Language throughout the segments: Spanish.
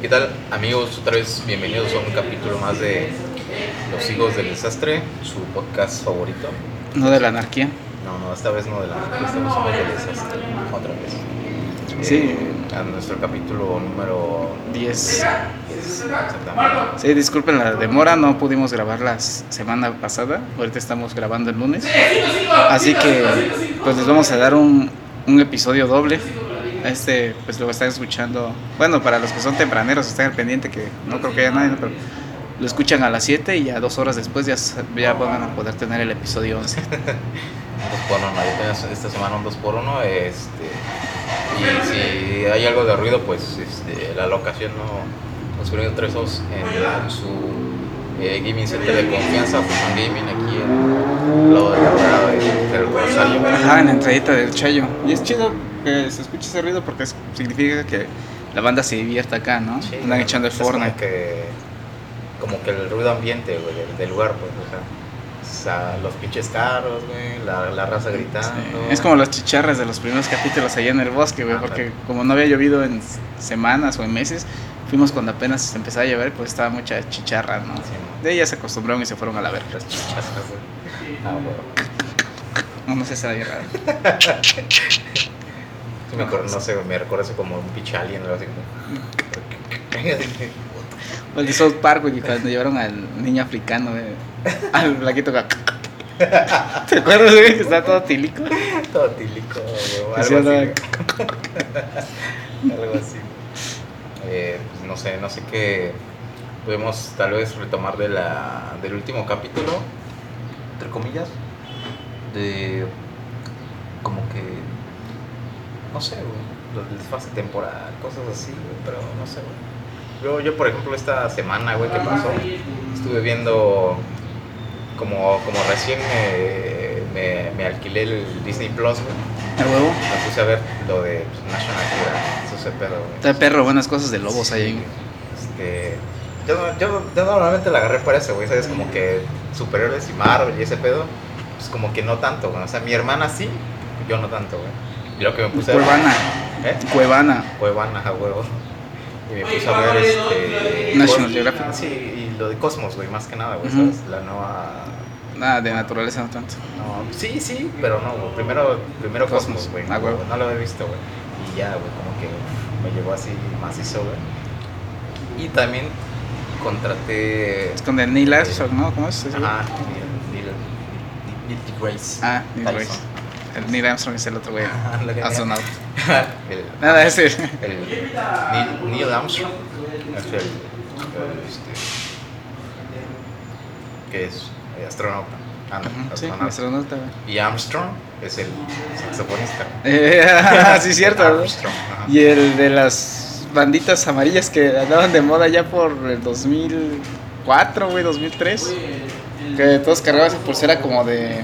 ¿Qué tal amigos? Otra vez bienvenidos a un capítulo más de Los Hijos del Desastre, su podcast favorito. No de la anarquía. No, no, esta vez no de la anarquía, esta vez somos del desastre, otra vez. Sí. Eh, a nuestro capítulo número 10. 10, exactamente. Sí, disculpen la demora, no pudimos grabar la semana pasada. Ahorita estamos grabando el lunes. Así que pues les vamos a dar un, un episodio doble. Este, pues lo están escuchando. Bueno, para los que son tempraneros, estén al pendiente que no creo que haya nadie, ¿no? pero lo escuchan a las 7 y a dos horas después ya, ya van a poder tener el episodio 11. Un 2 por 1 yo tengo esta semana un 2 por 1 este, y si hay algo de ruido, pues este, la locación no nos poniendo tres ojos en, en su eh, gaming center de confianza, Fusion Gaming, aquí en el lado de la del Rosario. Ajá, en la entradita del Chayo. Y es chido que se escuche ese ruido porque es- significa que la banda se divierta acá, ¿no? Sí, Andan echando el es como que, como que el ruido ambiente, güey, del, del lugar, pues, o sea, o sea, los pinches carros, güey, la, la raza gritando. Sí, Es como las chicharras de los primeros capítulos allá en el bosque, güey, Ah, porque claro. como no había llovido en semanas o en meses, fuimos cuando apenas se empezaba a llover, pues estaba mucha chicharra, ¿no? Sí, De ellas se acostumbraron y se fueron a la verga. las chichas, güey. Ah, güey. No, no sé si era raro. Sí, me acuerdo, no sé, me recuerda eso como un pinche alien, algo así como. O el de South Park, güey, cuando llevaron al niño africano, güey, al blaquito que... ¿Te acuerdas, güey, que está todo tílico? Todo tílico, güey, algo así. güey. algo así. Eh, pues, no sé, no sé qué podemos tal vez retomar de la, del último capítulo, entre comillas, de como que, no sé, güey, los del desfase temporal, cosas así, güey, pero no sé, güey. Yo, yo, por ejemplo, esta semana, güey, que pasó, estuve viendo como, como recién me, me, me alquilé el Disney Plus, güey. El huevo. Me puse a ver lo de pues, National Geographic, eso ese pedo, güey. Está perro, buenas cosas de lobos ahí. güey. Este, yo, yo, yo normalmente la agarré por eso, güey, ¿sabes? Como que superhéroes y Marvel y ese pedo, pues como que no tanto, güey. O sea, mi hermana sí, yo no tanto, güey. Y lo que me puse a ver... Cuevana. ¿Eh? Cuevana. Cuevana, a huevo. Y me puse a ver este... National Geographic. Sí, y lo de Cosmos, güey, más que nada, güey. ¿sabes? La nueva... Nada, de naturaleza no tanto. No, sí, sí, pero no, güey. Primero, primero Cosmos, güey. ah, huevo. No lo había visto, güey. Y ya, güey, como que me llevó así macizo, güey. Y también contraté. Es con el Neil Armstrong, ¿no? ¿Cómo es? ese güey? Ajá, Neil, Neil, Neil deGrasse. Ah, Neil. Grace. El Neil Armstrong es el otro güey. Astronauta. el, Nada, ese. el Neil, Neil Armstrong es el, el, este, que es eh, astronauta. Ah, no, Ujú, Sí, astronauta. astronauta. Y Armstrong es el saxofonista. Eh, sí, cierto. ¿no? Armstrong, ajá. Y el de las banditas amarillas que andaban de moda ya por el 2004, güey, 2003. Que todos cargaban esa pulsera como de.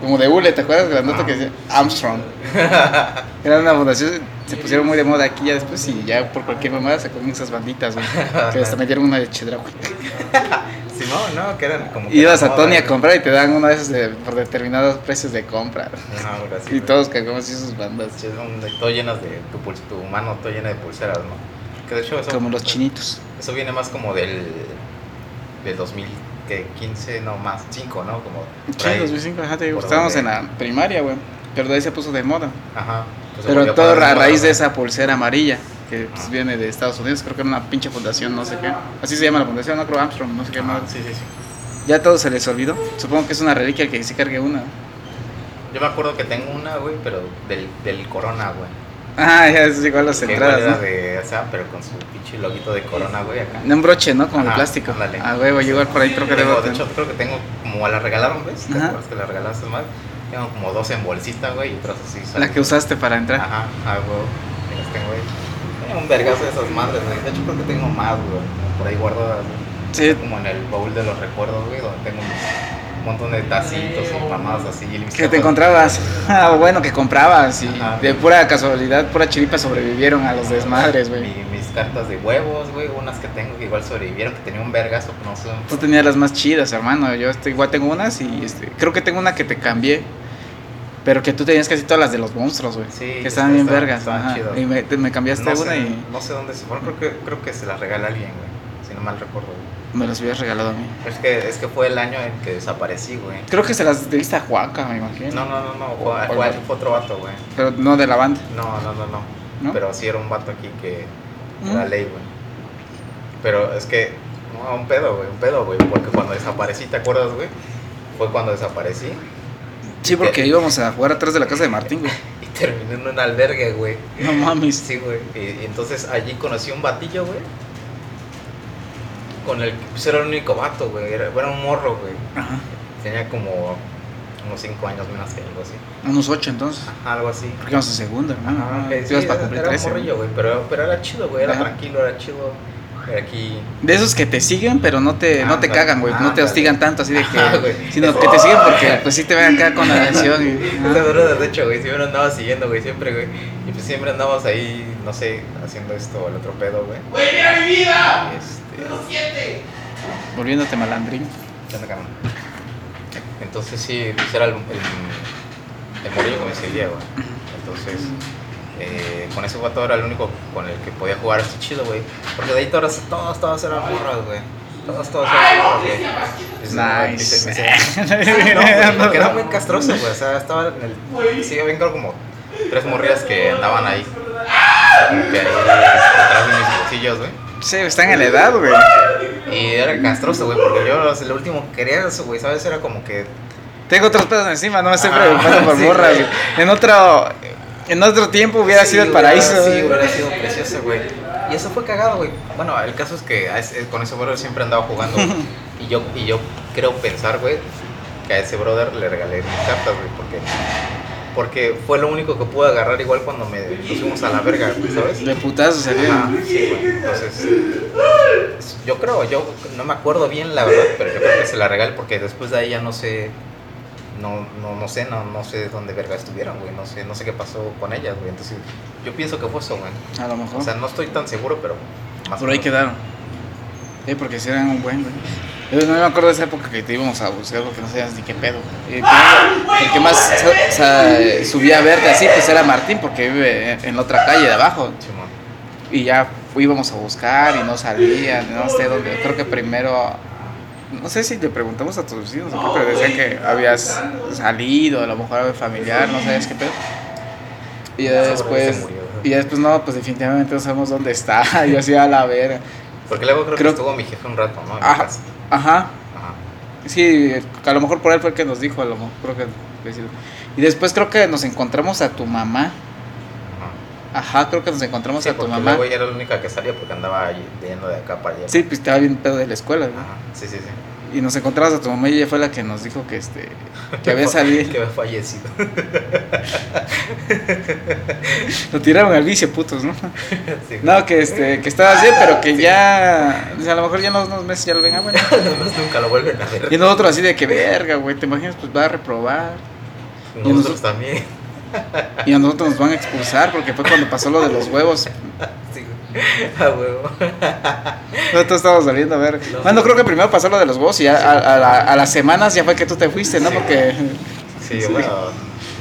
Como de hule, ¿te acuerdas? Grandota que decía Armstrong. Era una fundación, se pusieron muy de moda aquí ya después y ya por cualquier mamada sacaron esas banditas, güey. Que hasta metieron una de chedra, güey. Sí, no, no, que eran como. que Ibas a Tony a comprar y te dan una de esas de- por determinados precios de compra. Algo así, Y todos cargamos así sus bandas. Sí, son de- todo llenas de. Tu, mano todo llena de pulseras, ¿no? Que de hecho eso. Como los chinitos. Eso viene más como del. del 2015, no más, 5, ¿no? Como. Sí, ahí. 2005, ajá, te estábamos en la primaria, güey. Pero de ahí se puso de moda. Ajá. pues Pero todo a moda, raíz de ¿no? esa pulsera amarilla, que pues, Ajá. viene de Estados Unidos. Creo que era una pinche fundación, no sé qué. Así se llama la fundación, no creo Armstrong, no sé qué más. sí, sí, sí. Ya a todos se les olvidó. Supongo que es una reliquia el que se cargue una. Yo me acuerdo que tengo una, güey, pero del, del Corona, güey. Ah, ya es igual las entradas, ¿no? de. O sea, pero con su pinche loguito de Corona, güey, acá. De un broche, ¿no? De Ajá, plástico. Ah, huevo, yo igual por ahí creo que Tengo, debo de hecho, creo que tengo, como la regalaron, ¿ves? ¿Te Ajá. acuerdas que la regalaste más? Tengo como dos en bolsita, güey, y otras así. La que usaste para entrar. Ajá, ah, güey. Las tengo, güey. Tengo un vergazo de esas madres, güey. De hecho, creo que tengo más, güey. Por ahí güey. Sí, Como en el baúl de los recuerdos, güey, donde tengo mis- montón de tacitos y mamadas así. que te encontrabas. Ah, bueno, que comprabas. Y Ajá. de pura casualidad, pura chiripa sobrevivieron a los desmadres, güey. Mi- mis cartas de huevos, güey, unas que tengo que igual sobrevivieron, que tenía un vergazo, no sé. Tú tenías las más chidas, hermano. Yo este, igual tengo unas y este, creo que tengo una que te cambié. Pero que tú tenías casi todas las de los monstruos, güey. Sí, que estaban bien estaban- vergas. estaban. Y me, te- me cambiaste no, una sé, y no sé dónde se fueron, creo que, creo que se las regala alguien, güey. Si no mal recuerdo, güey. Me las hubieras regalado a mí. Es que, es que fue el año en que desaparecí, güey. Creo que se las diste a Juaca, me imagino. No, no, no, no, fue, ¿Cuál fue, otro vato, güey. Pero no de la banda. No, no, no, no, ¿No? Pero sí era un vato aquí que Mm. era ley, güey. Pero es que, no, un pedo, güey, un pedo, güey. Porque cuando desaparecí, ¿te acuerdas, güey? Fue cuando desaparecí Sí, porque íbamos a jugar atrás de la casa de Martín, güey. y terminé en un albergue, güey. No mames. Sí, güey. Y, y entonces allí conocí un batillo, güey. Con el que pues, era el único vato, güey. Era, era un morro, güey. Ajá. Tenía como unos 5 años menos que algo así. Unos ocho entonces. Algo así. Porque íbamos en segundo, hermano. Ajá, Ah, sí, ibas para era, cumplir era un 13. morrillo, güey. Pero, pero era chido, güey. Era Ajá. tranquilo, era chido. Era aquí. De esos que te siguen, pero no te, no te cagan, güey. No te hostigan tanto, así de que. Ajá, güey. sino que te siguen porque, pues sí te ven acá con la atención. Y, brother, de hecho, güey, siempre andaba siguiendo, güey, siempre, güey. Y pues siempre andamos ahí, no sé, haciendo esto o el otro pedo, güey. ¡Güey, mira mi vida! Y este. ¡No siete! volviéndote malandrín. Entonces sí, pues era el, el, el morillo que me seguía, güey. Entonces, eh, con ese vato era el único con el que podía jugar así chido, güey. Porque de ahí todos, todos, todos eran morras, güey. Todos, todos eran morras, güey. Nice. No, porque era muy castroso, güey. O sea, estaba en el. Sí, había como tres morrillas que andaban ahí. Como que ahí detrás de mis bolsillos, güey. Sí, están en la edad, güey. Y era castroso, güey, porque yo lo último que quería eso, güey, ¿sabes? Era como que Tengo otros pedos encima, no me estoy Ah, preocupando por sí, morras. güey. En otro, en otro tiempo hubiera Sí, sido el hubiera- paraíso. Sí, hubiera sido precioso, güey. Y eso fue cagado, güey. Bueno, el caso es que con ese brother siempre andaba jugando. y yo y yo creo pensar, güey, que a ese brother le regalé mis cartas, güey, porque porque fue lo único que pude agarrar igual cuando me pusimos a la verga, ¿sabes? De putazo Ajá, salieron. sí, güey. Entonces, yo creo, yo no me acuerdo bien la verdad, pero yo creo que se la regalé porque después de ahí ya no sé, no, no, no sé, no, no sé dónde verga estuvieron, güey, no sé, no sé qué pasó con ellas, güey. Entonces, yo pienso que fue eso, güey. A lo mejor. O sea, no estoy tan seguro, pero más Por ahí quedaron. Sí, porque si eran un buen, güey. Yo no me acuerdo de esa época que te íbamos a buscar porque no sabías ni qué pedo. Y el que- el que más subía a verte así, pues era Martín, porque vive en, la otra calle de abajo. Y ya íbamos a buscar y no salía, no sé dónde. Creo que primero, no sé si le preguntamos a tus vecinos o qué, pero decían que habías salido, a lo mejor algo familiar, no sabías qué pedo. Y ya después, y ya después no, pues definitivamente no sabemos dónde está. Yo así a la vera. Porque luego creo, Creo- que estuvo mi jefe un rato, ¿no? En casa. Ajá. Ajá. Sí, a lo mejor por él fue el que nos dijo, a lo mejor creo que. Y después creo que nos encontramos a tu mamá. Ajá. Creo que nos encontramos Sí, a tu porque mamá. luego ella era la única que salía porque andaba yendo de acá para allá. Sí, pues estaba bien pedo de la escuela, ¿no? Ajá. Sí, sí, sí. Y nos encontramos a tu mamá y ella fue la que nos dijo que este que había salido. que había fallecido. Lo tiraron al vicio, putos, ¿no? Sí, No, que este, que estabas bien, pero que ya. o sea, a lo mejor ya en unos meses ya lo ven, ah, bueno. Nunca lo vuelven a ver. Y nosotros así de que verga, güey, te imaginas, pues va a reprobar. Nosotros también. Y a nosotros nos van a expulsar porque fue cuando pasó lo de los huevos. Sí. A huevo. Nosotros estábamos saliendo a ver. No. Bueno, creo que primero pasó lo de los huevos y ya a, a la- a las semanas ya fue que tú te fuiste, ¿no? Sí. Porque, Sí, Sí. bueno,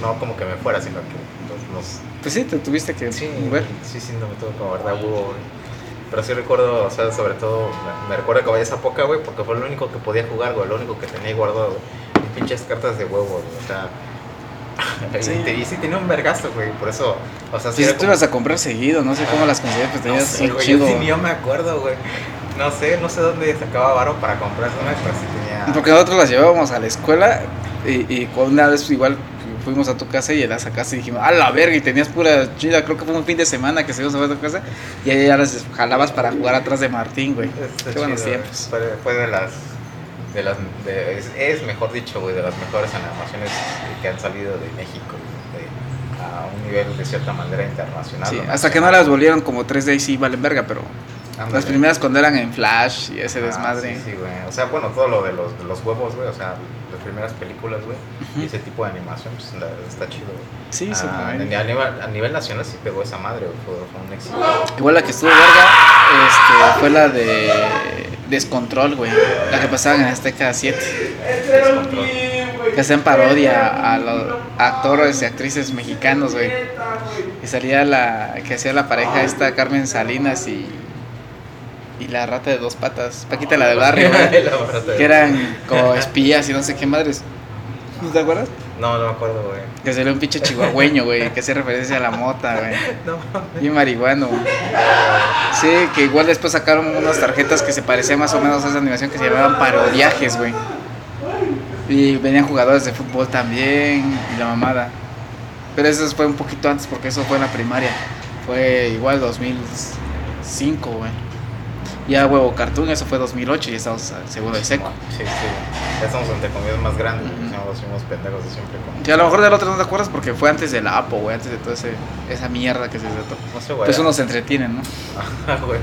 no como que me fuera, sino que nos, pues sí, te tuviste que sí, mover. sí, sí, no me tuvo como verdad huevo, güey. Pero sí recuerdo, o sea, sobre todo, me, me recuerdo que vaya esa poca, güey, porque fue lo único que podía jugar, güey, lo único que tenía guardado, güey. Pinches cartas de huevo, güey, o sea. Sí. Y, te- y sí tenía un vergazo, güey, por eso, o sea, sí Si era tú como- ibas a comprar seguido, no sé cómo las conseguías, pues No tenías sé, un güey, chido. yo sí yo me acuerdo, güey. No sé, no sé dónde sacaba varo para comprar una, pero sí tenía. Porque nosotros las llevábamos a la escuela y, una vez igual fuimos a tu casa y la sacaste y dijimos, a la verga, y tenías pura chida, creo que fue un fin de semana que se iba a tu casa y ahí ya las jalabas para jugar atrás de Martín, güey. Qué buenos tiempos. Fue, fue de las. De las de- es, es, mejor dicho, güey, de las mejores animaciones que han salido de México, de- a un nivel de cierta manera internacional. Hasta que no las volvieron como 3D y sí valen verga, pero Las primeras cuando eran en Flash y ese Ah, desmadre. Sí, sí, güey. O sea, bueno, todo lo de los, de los huevos, güey, o sea, las primeras películas, güey, y ese tipo de animación, pues la- está chido, güey. Sí, Ah, puede. a, nivel, a nivel nacional sí pegó esa madre, güey, fue, fue un éxito. Igual la que estuvo verga este, fue la de Descontrol, güey. La que pasaba en Azteca 7. Descontrol. que hacían parodia a los actores y actrices mexicanos, güey. Y salía la que hacía la pareja esta Carmen Salinas y y la rata de dos patas, Paquita la del barrio, güey, de- que eran como espías y no sé qué madres. ¿No te acuerdas? No, no me acuerdo, güey. Que salió un pinche chihuahueño, güey, que hace referencia a la mota, güey. No, Y marihuano. Sí, que igual después sacaron unas tarjetas que se parecían más o menos a esa animación que se llamaban parodiajes, güey. Y venían jugadores de fútbol también y la mamada. Pero eso fue un poquito antes porque eso fue en la primaria. Fue igual 2005, güey. Ya huevo cartoon, eso fue 2008 y estamos al segundo de seco. Sí, sí. Ya estamos entre comillas más grandes, Ujú. güey. Somos fuimos pendejos de siempre con. A lo mejor del otro no te acuerdas porque fue antes de la Apo, güey, antes de toda esa mierda que se desató. No sé, güey. Pues uno se entretiene, ¿no? Ajá, güey.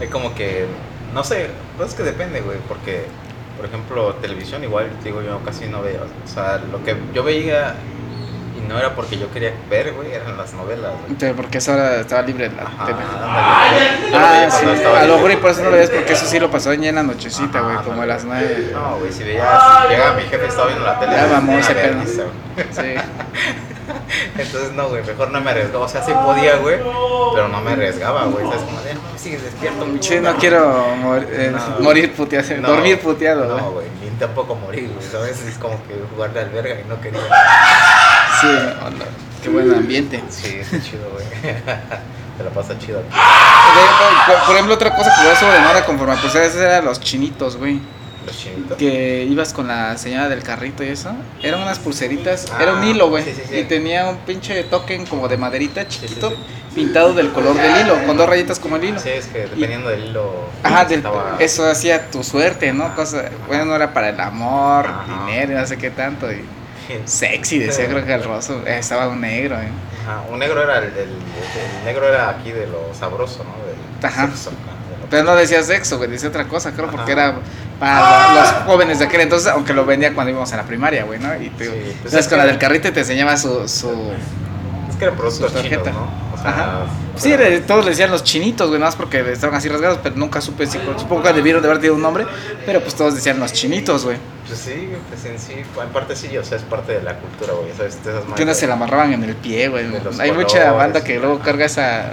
Hay como que. No sé, pues es que depende, güey. Porque, por ejemplo, televisión, igual, digo, yo casi no veo. O sea, lo que yo veía. No era porque yo quería ver, güey, eran las novelas, güey. Entonces, porque esa hora estaba libre la Ajá, lo Ah, sí. A lo mejor y por eso no lo ves porque eso sí lo pasó ya en la nochecita, güey, como a las nueve. No, güey, si veía, si llegaba mi jefe, estaba viendo la tele. Ya ese pedo. Sí. Entonces, no, güey, mejor no me arriesgaba. O sea, sí podía, güey, pero no me arriesgaba, güey. ¿Sabes? Como de, no, sigues despierto, mi Sí, no quiero mor- eh, No. morir puteado, No, dormir puteado, güey. No, güey, ni tampoco morir, güey. ¿Sabes? Es como que jugar de alberga y no quería. Sí, hola, qué buen ambiente. Sí, está chido, güey. Te la pasa chido aquí. De- Por ejemplo, otra cosa que eso de moda conforme pues eran los chinitos, güey. Los chinitos. Que ibas con la señora del carrito y eso. Eran unas pulseritas, Ah, era un hilo, güey. sí, sí, sí. Y tenía un pinche token como de maderita chiquito, pintado del color del hilo, con dos rayitas como el hilo. Sí, es que dependiendo del hilo. Ajá, del- estaba- eso hacía tu suerte, ¿no? Cosa, bueno, no era para el amor, Ajá. dinero, no sé qué tanto. Y sexy, decía creo que el roso. estaba un negro, ¿eh? Ajá, un negro era el, el, el negro era aquí de lo sabroso, ¿no? Del Ajá. sexo, de lo- Pero no decía sexo, güey, decía otra cosa, creo, porque Ajá. era para los jóvenes de aquel entonces, aunque lo vendía cuando íbamos a la primaria, güey, ¿no? Y te, Sí, pues es con que- la del carrito y te enseñaba su... su Es que eran productos Su chinos, tarjeta. ¿no? O sea, Ajá. Sí, todos le decían los chinitos, güey, nada más porque estaban así rasgados, pero nunca supe si, supongo que debieron de haber tenido un nombre, pero pues todos decían los chinitos, güey. Pues sí, pues en sí, en parte sí, o sea, es parte de la cultura, güey, ¿sabes? De esas Que se la amarraban en el pie, güey. Hay mucha banda que luego carga esa.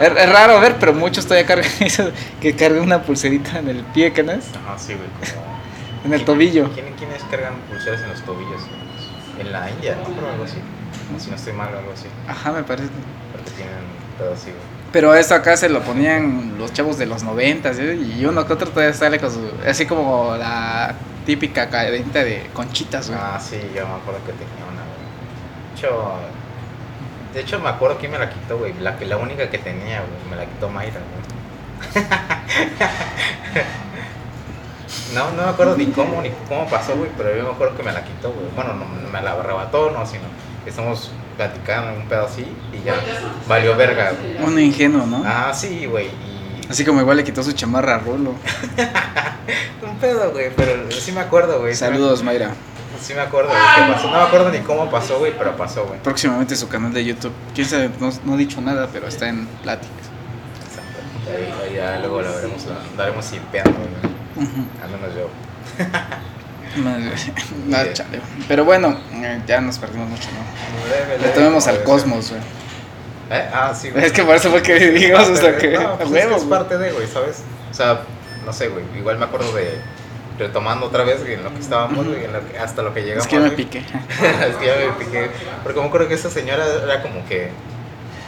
Es, es raro ver, pero muchos todavía cargan eso, que cargan una pulserita en el pie, ¿qué no es? Ajá, sí, güey, como... En el tobillo. ¿Quién, ¿Quiénes cargan pulseras en los tobillos? En la India, ¿no? Pero algo así. Si no estoy mal, algo así. Ajá, me parece. Porque tienen todo así, güey. Pero eso acá se lo ponían los chavos de los noventas, ¿eh? y uno que otro todavía sale con su. Así como la típica cadena de conchitas, güey. Ah, sí, yo me acuerdo que tenía una, güey. De hecho, de hecho me acuerdo quién me la quitó, güey. La, que- la única que tenía, güey, me la quitó Mayra, güey. No, no me acuerdo ni cómo, ni cómo pasó, güey, pero yo me acuerdo que me la quitó, güey. Bueno, no, no me la arrebató, no, sino que estamos platicando en un pedo así y ya valió verga, güey. Uno ingenuo, ¿no? Ah, sí, güey, y... Así como igual le quitó su chamarra a Rulo. Un pedo, güey, pero sí me acuerdo, güey. Saludos, Mayra. Sí me acuerdo, güey, qué pasó. No me acuerdo ni cómo pasó, güey, pero pasó, güey. Próximamente su canal de YouTube. Quién sabe, no, no he dicho nada, pero está en pláticas. Exacto. Ahí, ya luego la veremos, la daremos simpeando, güey. Al menos yo. Madre, no, chale. Pero bueno, eh, ya nos perdimos mucho, ¿no? Retomemos al cosmos, güey. ¿Eh? Ah, sí, güey. Es que por eso fue que Parte hasta de- que. No, es, que es parte de, güey, ¿sabes? O sea, no sé, güey. Igual me acuerdo de. Retomando otra vez en lo que estábamos, güey, en lo que- hasta lo que llegamos. Es que yo me piqué. es que ya me piqué. Porque me acuerdo que esa señora era como que.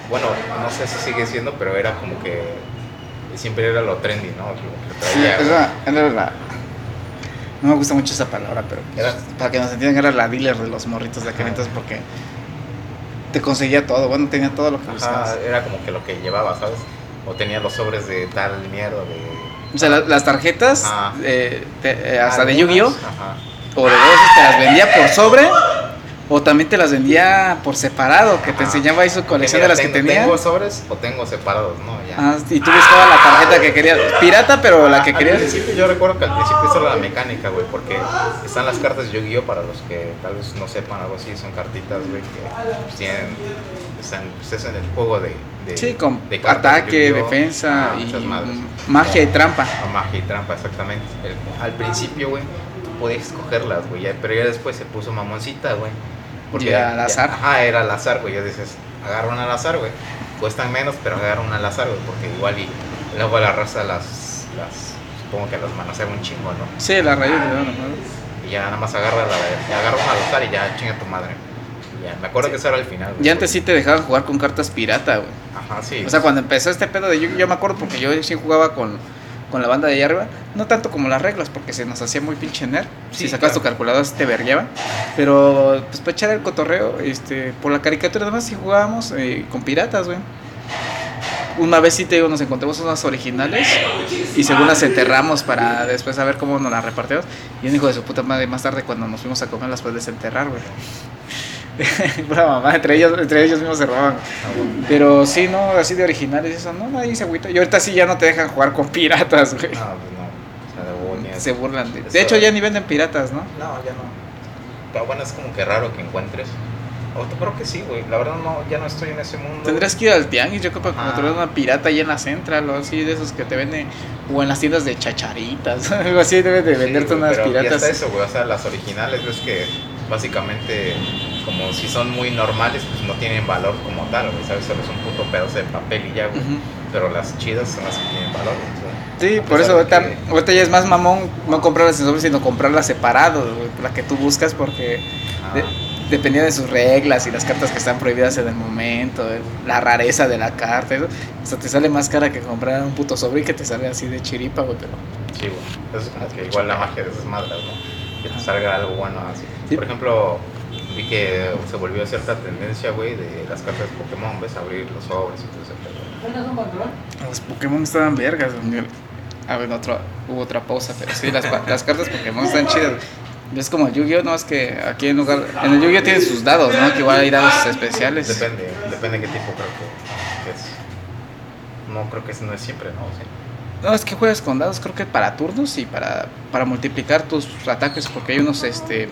Bueno, no sé si sigue siendo, pero era como que. Siempre era lo trendy, ¿no? Que Sí, traía, güey. era, la. No me gusta mucho esa palabra, pero pues, Era- para que nos entiendan, era la dealer de los morritos de aquel entonces porque te conseguía todo, bueno, tenía todo lo que buscabas. Era como que lo que llevaba, ¿sabes? O tenía los sobres de tal mierda de... O sea, la- las tarjetas, eh, te- eh, hasta de Yu-Gi-Oh! O de dos te las vendía por sobre o también te las vendía por separado, que te enseñaba ahí su colección Mira, de las que tenía. ¿Tengo sobres o tengo separados? No, ya. Ah, y tú buscabas la tarjeta que querías, pirata, pero la que Al querías. principio yo recuerdo que al principio eso era la mecánica, güey, porque están las cartas de Yu-Gi-Oh! para los que tal vez no sepan algo así, son cartitas, güey, que pues, tienen, están, pues es en el juego de... de Sí, con de cartas de ataque, defensa Ah, y madres. magia y trampa. A magia y trampa, exactamente. El- al principio, güey, podías escogerlas, güey. Pero ya después se puso mamoncita, güey. Ya, al azar. Ajá, era al azar, güey. Ya dices, agarra una al azar, güey. Cuestan menos, pero agarra una al azar, güey. Porque igual y luego la raza las, las supongo que las manosea un chingo, ¿no? Sí, la raíz de ¿no? Y ya nada más agarra, la, agarra una al azar y ya chinga tu madre. Ya, me acuerdo que eso era el final, güey. Y antes sí te dejaban jugar con cartas pirata, güey. Ajá, sí. O sea, cuando empezó este pedo de Yu-Gi-Oh, yo me acuerdo porque yo sí jugaba con, con la banda de allá arriba, no tanto como las reglas, porque se nos hacía muy pinche nerd. Sí, si sacabas claro. tu calculadora te vergueaban. Pero pues para echar el cotorreo, este, por la caricatura además sí jugábamos eh, con piratas, güey. Una vez sí te digo, nos encontramos unas originales y según las enterramos para después saber cómo nos las repartimos. Y un hijo de su puta madre más tarde cuando nos fuimos a comer las puedes desenterrar, güey. Pura mamá, entre ellos, entre ellos mismos se robaban. Ah, bueno. Pero sí, no, así de originales, eso no, nadie se agüita. Y ahorita sí ya no te dejan jugar con piratas, güey. No, pues no. O sea, de Se burlan. De, de hecho, ya ni venden piratas, ¿no? No, ya no. Pero bueno, es como que raro que encuentres. O te creo que sí, güey. La verdad no, ya no estoy en ese mundo. Tendrías que ir al tianguis, yo creo, para Ajá. encontrar una pirata ahí en la central o así, de esos que te venden, o en las tiendas de chacharitas, algo así, deben de Sí, venderte güey, unas pero ya piratas. está eso, güey. O sea, las originales, ves que básicamente, como si son muy normales, pues no tienen valor como tal, güey. ¿Sabes? Solo es un puto pedazo de papel y ya, güey. Ujú. Pero las chidas son las que tienen valor, güey. Sí, por eso ahorita, que- ahorita ya es más mamón no comprarlas en sobre, sino comprarlas separadas, güey, la que tú buscas porque Ah, de- dependía de sus reglas y las cartas que están prohibidas en el momento, el- la rareza de la carta, eso, o sea, te sale más cara que comprar un puto sobre y que te sale así de chiripa, güey, pero... Sí, güey. Eso es como que igual la magia de esas madres, ¿no? Que te salga algo bueno así. Sí. Por ejemplo, vi que se volvió cierta tendencia, güey, de las cartas de Pokémon, ¿ves? Abrir los sobres y todo ese pedo. Los Pokémon estaban vergas, güey. A ver, otro, hubo otra pausa, pero sí, las, las cartas Pokémon están chidas. Es como el Yu-Gi-Oh, no es que aquí en lugar. En el Yu-Gi-Oh tienen sus dados, ¿no? Que igual hay dados especiales. Depende, depende qué tipo creo que, que es. No, creo que no es siempre, ¿no? Sí. No, es que juegas con dados, creo que para turnos y para, para multiplicar tus ataques, porque hay unos este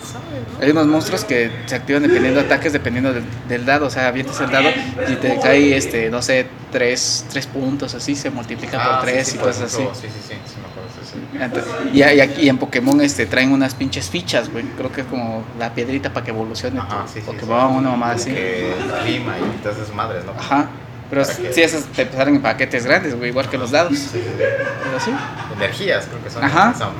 hay unos monstruos que se activan dependiendo de ataques, dependiendo del, del dado. O sea, avientas el dado y te cae, este, no sé, tres, tres puntos, así se multiplica Ah, por sí, tres sí, y cosas así. Sí, sí, sí, sí, me acuerdo, sí, sí. Ent- Y, y aquí en Pokémon este traen unas pinches fichas, güey. Creo que es como la piedrita para que evolucione Ajá, tu Pokémon, una mamá así. Que clima y todas esas madres, ¿no? Ajá. Pero que- sí, esas te salen en paquetes grandes, güey, igual que los dados. Sí. Pero sí. Energías, creo que son Ajá. son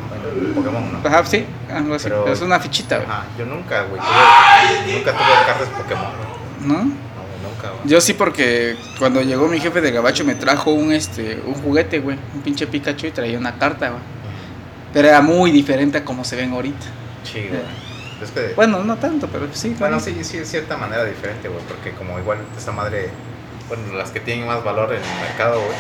Pokémon, ¿no? Ajá, sí, algo así. Pero- Pero es una fichita, güey. Ajá, yo nunca, güey. tuve- nunca tuve cartas Pokémon, güey. ¿No? No, nunca, güey. Yo sí porque cuando llegó mi jefe de gabacho me trajo un este un juguete, güey, un pinche Pikachu y traía una carta, güey. Pero era muy diferente a como se ven ahorita. Sí, güey. Es que, Bueno, no tanto, pero sí. bueno, sí, sí, de cierta manera diferente, güey. Porque como igual esa madre, bueno, las que tienen más valor en el mercado, güey,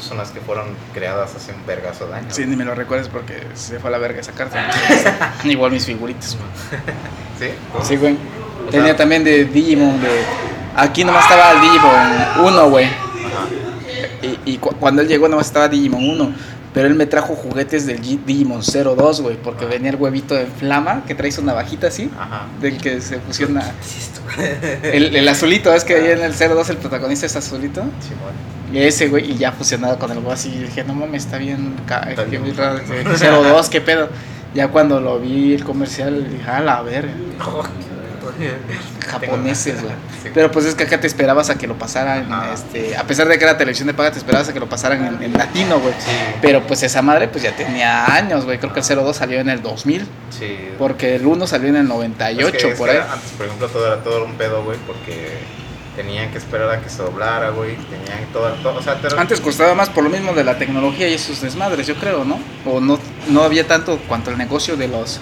son las que fueron creadas hace un vergazo de años. Sí, ni me lo recuerdes porque se fue a la verga esa carta. Igual mis figuritas, güey. ¿Sí? Sí, güey. O Tenía sea- también de Digimon, de... Aquí nomás estaba el Digimon 1, güey. Ajá. Y, y cu- cuando él llegó nomás estaba Digimon 1. Pero él me trajo juguetes del G- Digimon 02, güey. Porque venía el huevito en flama, que traes una bajita así. Ajá. Del que se fusiona... El, el azulito, es que ahí en el 02 el protagonista es azulito. Simón. Y ese, güey, y ya fusionado con el huevo así. y dije, no mames, está bien, Está qué bien. raro, que- 02, qué pedo. Ya cuando lo vi el comercial, dije, a la verga. japoneses, güey. Sí. Pero pues es que acá te esperabas a que lo pasaran, Ajá. este, a pesar de que era televisión de paga, te esperabas a que lo pasaran en, en latino, güey. Sí. Pero pues esa madre pues ya tenía años, güey. Creo que el 02 salió en el 2000, Sí. porque el 1 salió en el Es 98, que- es por que ahí. Antes, por ejemplo, todo era todo un pedo, güey, porque tenían que esperar a que se doblara, güey. Tenían todo, todo o sea, te- Antes costaba más por lo mismo de la tecnología y esos desmadres, yo creo, ¿no? O no, no había tanto cuanto el negocio de los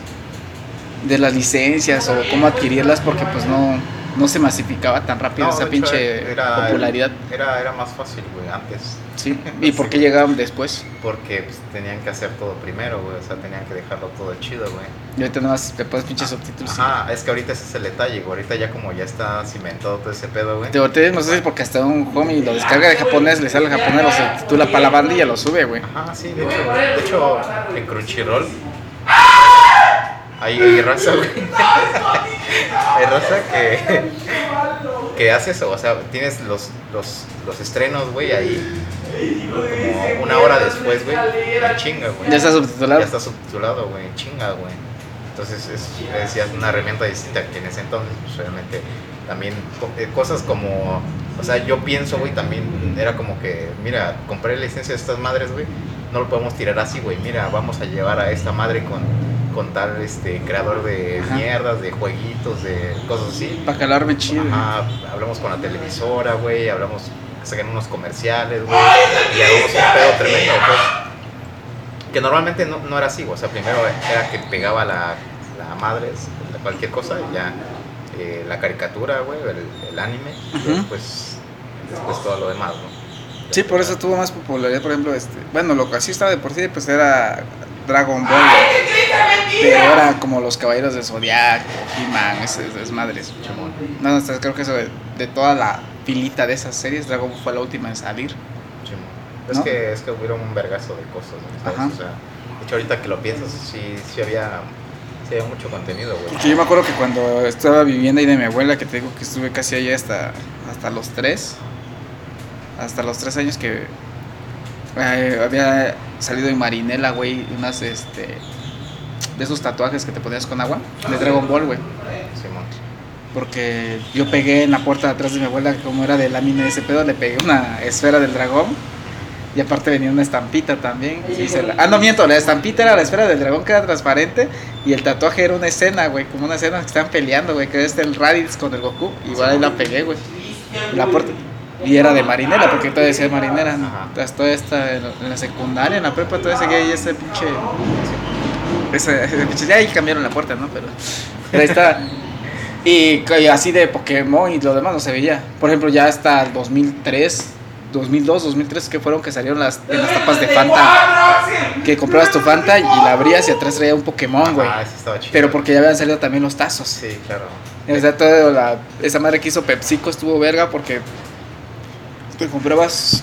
de las licencias o cómo adquirirlas porque pues no, no se masificaba tan rápido No, esa pinche era- popularidad. Era, era más fácil, güey, antes. Sí. ¿Y por qué llegaban después? Porque pues, tenían que hacer todo primero, güey. O sea, tenían que dejarlo todo chido, güey. Y ahorita nada más te pones pinches subtítulos. y- Ajá, es que ahorita ese es el detalle, güey. Ahorita ya como ya está cimentado todo ese pedo, güey. Te voltees, no sé si porque hasta un homie lo descarga de japonés, le sale japonés, lo subtitula para la banda y ya lo sube, güey. Ajá, sí, de hecho. De hecho, en Crunchyroll hay, hay raza, güey. hay raza que, que hace eso. O sea, tienes los, los, los estrenos, güey, ahí. como una hora después, güey, chinga, güey. Ya está subtitulado. Ya está subtitulado, güey, chinga, güey. Entonces es, decías una herramienta distinta que en ese entonces, pues realmente también co- eh, cosas como, o sea, yo pienso, güey, también era como que, mira, compré la licencia de estas madres, güey, no lo podemos tirar así, güey, mira, vamos a llevar a esta madre con, con tal este creador de Ajá. mierdas, de jueguitos, de cosas así. Para calarme chido. Ajá, hablamos con la televisora, güey, hablamos, sacan unos comerciales, güey, y hagamos un pedo tremendo, pues. Que normalmente no, no era así, güey, o sea, primero era que pegaba la, la madre, cualquier cosa, y ya eh, la caricatura, güey, el, el anime, y después, después todo lo demás, ¿no? Sí, por eso tuvo más popularidad, por ejemplo, este, bueno, lo que así estaba de por sí, pues era Dragon Ball, pero era como los Caballeros de Zodiac, He-Man, esas desmadres. Chimón. No, o sea, creo que eso de, de toda la filita de esas series, Dragon Ball fue la última en salir. Chimón. Es, ¿No? que, es que hubieron un vergazo de cosas, ¿no? ¿Sabes? Ajá. O sea, de hecho, ahorita que lo piensas, sí, sí había, sí había mucho contenido, güey. Yo me acuerdo que cuando estaba viviendo ahí de mi abuela, que te digo que estuve casi allá hasta, hasta los tres, hasta los tres años que eh, había salido en Marinela, güey, unas, este, de esos tatuajes que te ponías con agua, de Dragon Ball, güey. Porque yo pegué en la puerta de atrás de mi abuela, como era de lámina ese pedo, le pegué una esfera del dragón. Y aparte venía una estampita también. y se la- Ah, no miento, la estampita era la esfera del dragón que era transparente. Y el tatuaje era una escena, güey, como una escena que estaban peleando, güey, que es el Raditz con el Goku. Igual ahí la pegué, güey. La puerta. Y era de marinera, porque todavía decía marinera. Hasta está en, en la secundaria, en la prepa, todavía seguía ahí ese pinche. Ese, ese pinche- ya ahí cambiaron la puerta, ¿no? Pero, pero ahí está. Y, y así de Pokémon y lo demás no se veía. Por ejemplo, ya hasta el 2003, 2002, 2003 que fueron que salieron las, en las tapas de Fanta. Que comprabas tu Fanta y la abrías y atrás traía un Pokémon, güey. Ah, sí estaba chido. Pero porque ya habían salido también los tazos. Sí, claro. O sea, toda la, esa madre que hizo PepsiCo estuvo verga porque te comprabas.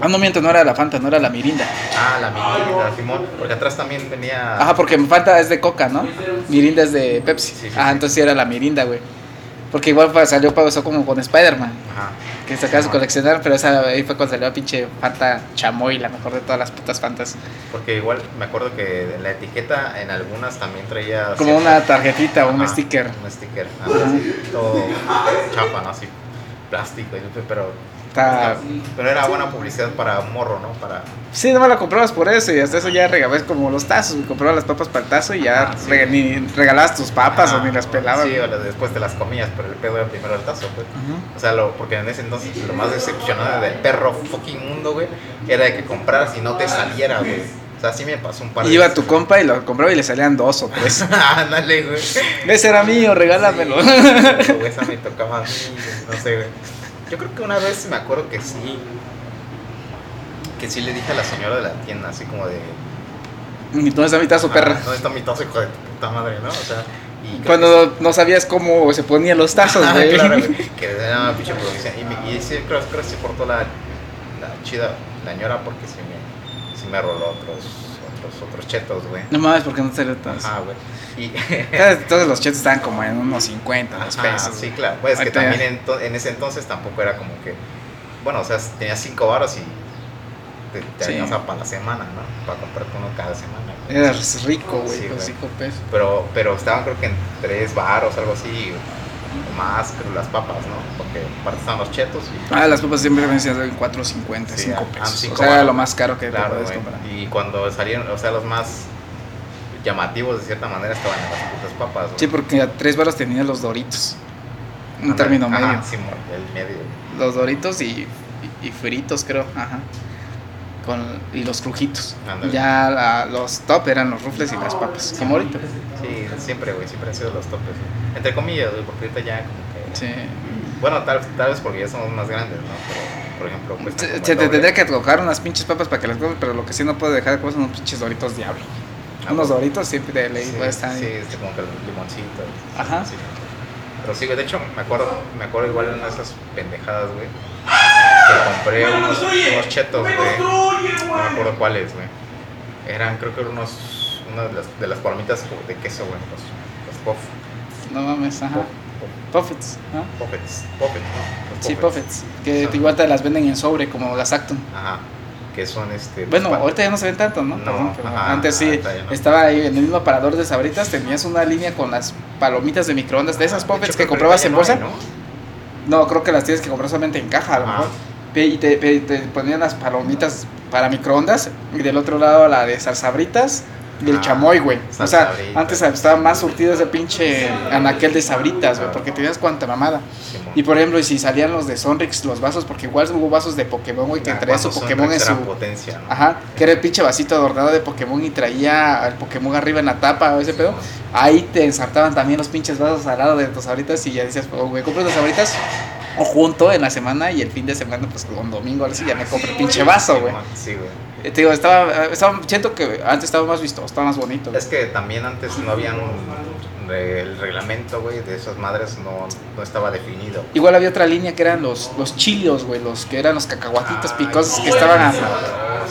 Ah, no miento, no era la Fanta, no era la Mirinda. Ah, la Mirinda, Simón. Porque atrás también venía. Ajá, porque Fanta es de Coca, ¿no? Mirinda es de Pepsi. Sí, sí, sí. entonces sí era la Mirinda, güey. Porque igual salió pasó como con Spider-Man, Ajá. que sacaba su Simón. coleccionar, pero esa ahí fue cuando salió la pinche Fanta Chamoy, la mejor de todas las putas Fantas. Porque igual me acuerdo que en la etiqueta en algunas también traía. Como una tarjetita o un sticker. Un sticker. ah, así, todo chapa, ¿no? Así, plástico. y- Pero, Está... pero era buena publicidad para morro, ¿no? Para. Sí, no me la comprabas por eso y hasta eso ya regalabas como los tazos, y comprabas las papas para el tazo y ya Ah, sí. ni regalabas tus papas o ni las pelabas. Sí, güey. o después te las comías, pero el pedo era primero el tazo, pues. Ujú. O sea, lo, porque en ese entonces lo más decepcionante del perro fucking mundo, güey, era de que compraras y no te saliera, güey. O sea, sí me pasó un par de Iba veces, tu compa y lo compraba y le salían dos o tres. Ándale, güey. Ese era mío, regálamelo. Sí, güey, esa me tocaba a mí, no sé, güey. Yo creo que una vez me acuerdo que sí. Que sí le dije a la señora de la tienda, así como de. ¿Dónde está mi tazo, "Ah, perra? ¿Dónde está mi tazo, hijo de tu puta madre, no? O sea. Y Cuando no sabías cómo se ponían los tazos, Ah, güey. claro, güey, que era una pinche producción. Y, me- y sí, creo, creo que sí portó la, la chida, la ñora, porque sí me, sí me roló otros, otros, otros chetos, güey. No mames, ¿por qué no salió tazo? Ajá, güey. Y. Entonces los chetos estaban como en unos 50 dos Ajá, pesos. sí, claro. Pues es que también en, en ese entonces tampoco era como que. Bueno, o sea, tenías cinco baros y te, te Sí. alcanzaba para la semana, ¿no? Para comprarte uno cada semana. güey. Eras rico, güey, Sí, con güey. 5 pesos. Pero, pero estaban creo que en tres baros, algo así. o Más, creo, las papas, ¿no? Porque aparte estaban los chetos y. Ah, las papas siempre venían en 4.50, 5 Sí, pesos. o sea, era lo más caro que te Claro, puedes güey. comprar. Y cuando salieron, o sea, los más llamativos de cierta manera estaban en las putas papas, güey. Sí, porque a 3 baros tenían los doritos. Un término Ajá, medio. sí, el medio. Los doritos y, y, y fritos, creo. Ajá. Con, y los crujitos. Ya la- los top eran los rufles y las papas. Como ahorita. Sí, siempre, güey, siempre han sido los topes. güey. Entre comillas, güey, porque ahorita ya como que... Sí. Bueno, tal, tal vez porque ya somos más grandes, ¿no? Pero, por ejemplo, pues... Se, se te tendría que tocar unas pinches papas para que las comas, pero lo que sí no puedo dejar de comer son unos pinches doritos diablo. Unos doritos siempre de ley Ah, Sí, puede estar sí, este, como que el limoncito. Ajá. sí. Pero sí, de hecho, me acuerdo, me acuerdo igual en una de esas pendejadas, güey. Que compré unos, unos chetos, güey. No me acuerdo cuáles, güey. Eran, creo que eran unos... Una de las, de las palomitas de queso, güey. Los, los puff. No mames, ajá. puff- puff- Puffets, ¿no? Puffets. Puffets, ¿no? Los Sí, Puffets. Que Son- igual te las venden en sobre, como las Acton. Ajá. Que son este. Bueno, ahorita ya no se ven tanto, ¿no? Ajá, antes sí, no. estaba ahí en el mismo aparador de sabritas, tenías una línea con las palomitas de microondas, de esas Puffets hecho, que comprabas en no bolsa. hay, ¿no? Creo que las tienes que comprar solamente en caja, a lo Ajá. mejor. Y te, te ponían las palomitas para microondas y del otro lado la de salsabritas y el Ah, chamoy, güey. O sea, antes estaba más surtido ese pinche anaquel de sabritas, güey, porque tenías cuanta mamada. Y por ejemplo, y si salían los de Sonrix, los vasos, porque igual hubo vasos de Pokémon, güey, que Ah, traía su Pokémon en su... potencia, ¿no? Ajá, que era el pinche vasito adornado de Pokémon y traía al Pokémon arriba en la tapa o ese pedo. Ahí te ensartaban también los pinches vasos al lado de tus sabritas y ya decías, oh, güey, compro tus sabritas o junto en la semana y el fin de semana, pues con domingo, ahora sí ya me compro el pinche vaso, güey. Simón, Sí, güey. Eh, Te digo, estaba, estaba, siento que antes estaba más vistoso, estaba más bonito. güey. Es que también antes no habían el reglamento, güey, de esas madres no, no estaba definido. Igual había otra línea que eran los, los chilios, güey, los que eran los cacahuatitos Ay, picosos que estaban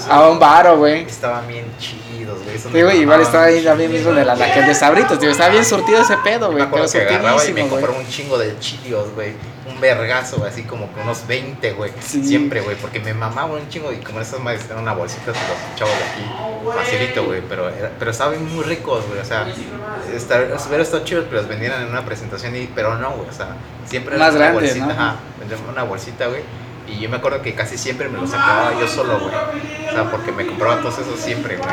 a, un baro, güey. Estaban bien chidos, güey. Sí, güey, igual estaba ahí también mismo de la laquel de sabritos, tío. Estaba bien surtido ese pedo, Me acuerdo Pero que agarraba y me surtidísimo, güey. compraba un chingo de chilios, güey. Vergazo, así como que unos 20, güey. Sí. Siempre, güey, porque me mamaba un chingo y como esas madres eran una bolsita, se los chavos de aquí, facilito, güey. Pero, era- pero estaban muy ricos, güey. O sea, estar, hubiera estado chido que los vendieran en una presentación, y, pero no, güey. O sea, siempre Más una grande, bolsita, ¿no? ajá, una bolsita, güey. Y yo me acuerdo que casi siempre me los acababa yo solo, güey. O sea, porque me compraba todos esos siempre, güey.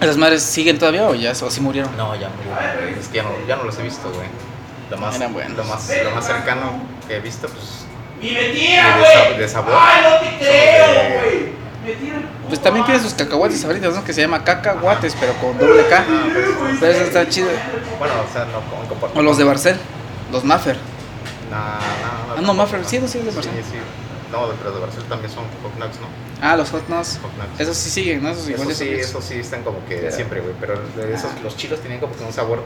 ¿Esas madres siguen todavía o ya o sí murieron? No, ya murieron, güey. Es que ya no, ya no los he visto, güey. Lo más, Eran buenos. lo, más, lo más cercano que he visto, pues, ¡Mi de, mentira, güey! de sabor. ¡Ay, no te creo, güey! Pues también tiene sus cacahuates ahorita, ¿no? Que se llama cacahuates, pero con doble K. Ah, pues, Pero eso está chido. Bueno, o sea, no con O los de Barcel, los Maffer. No, no, no. Ah, no, Maffer, sí, no, sí, es de Barcel. Sí, sí. No, pero de Barcel también son Hot Nugs, ¿no? Ah, los Hot Nuts. Hot. Esos sí siguen, ¿no? Esos igual Eso ya sí, son- eso sí están como que Pero- siempre, güey. Pero de esos, los chilos tienen como que un sabor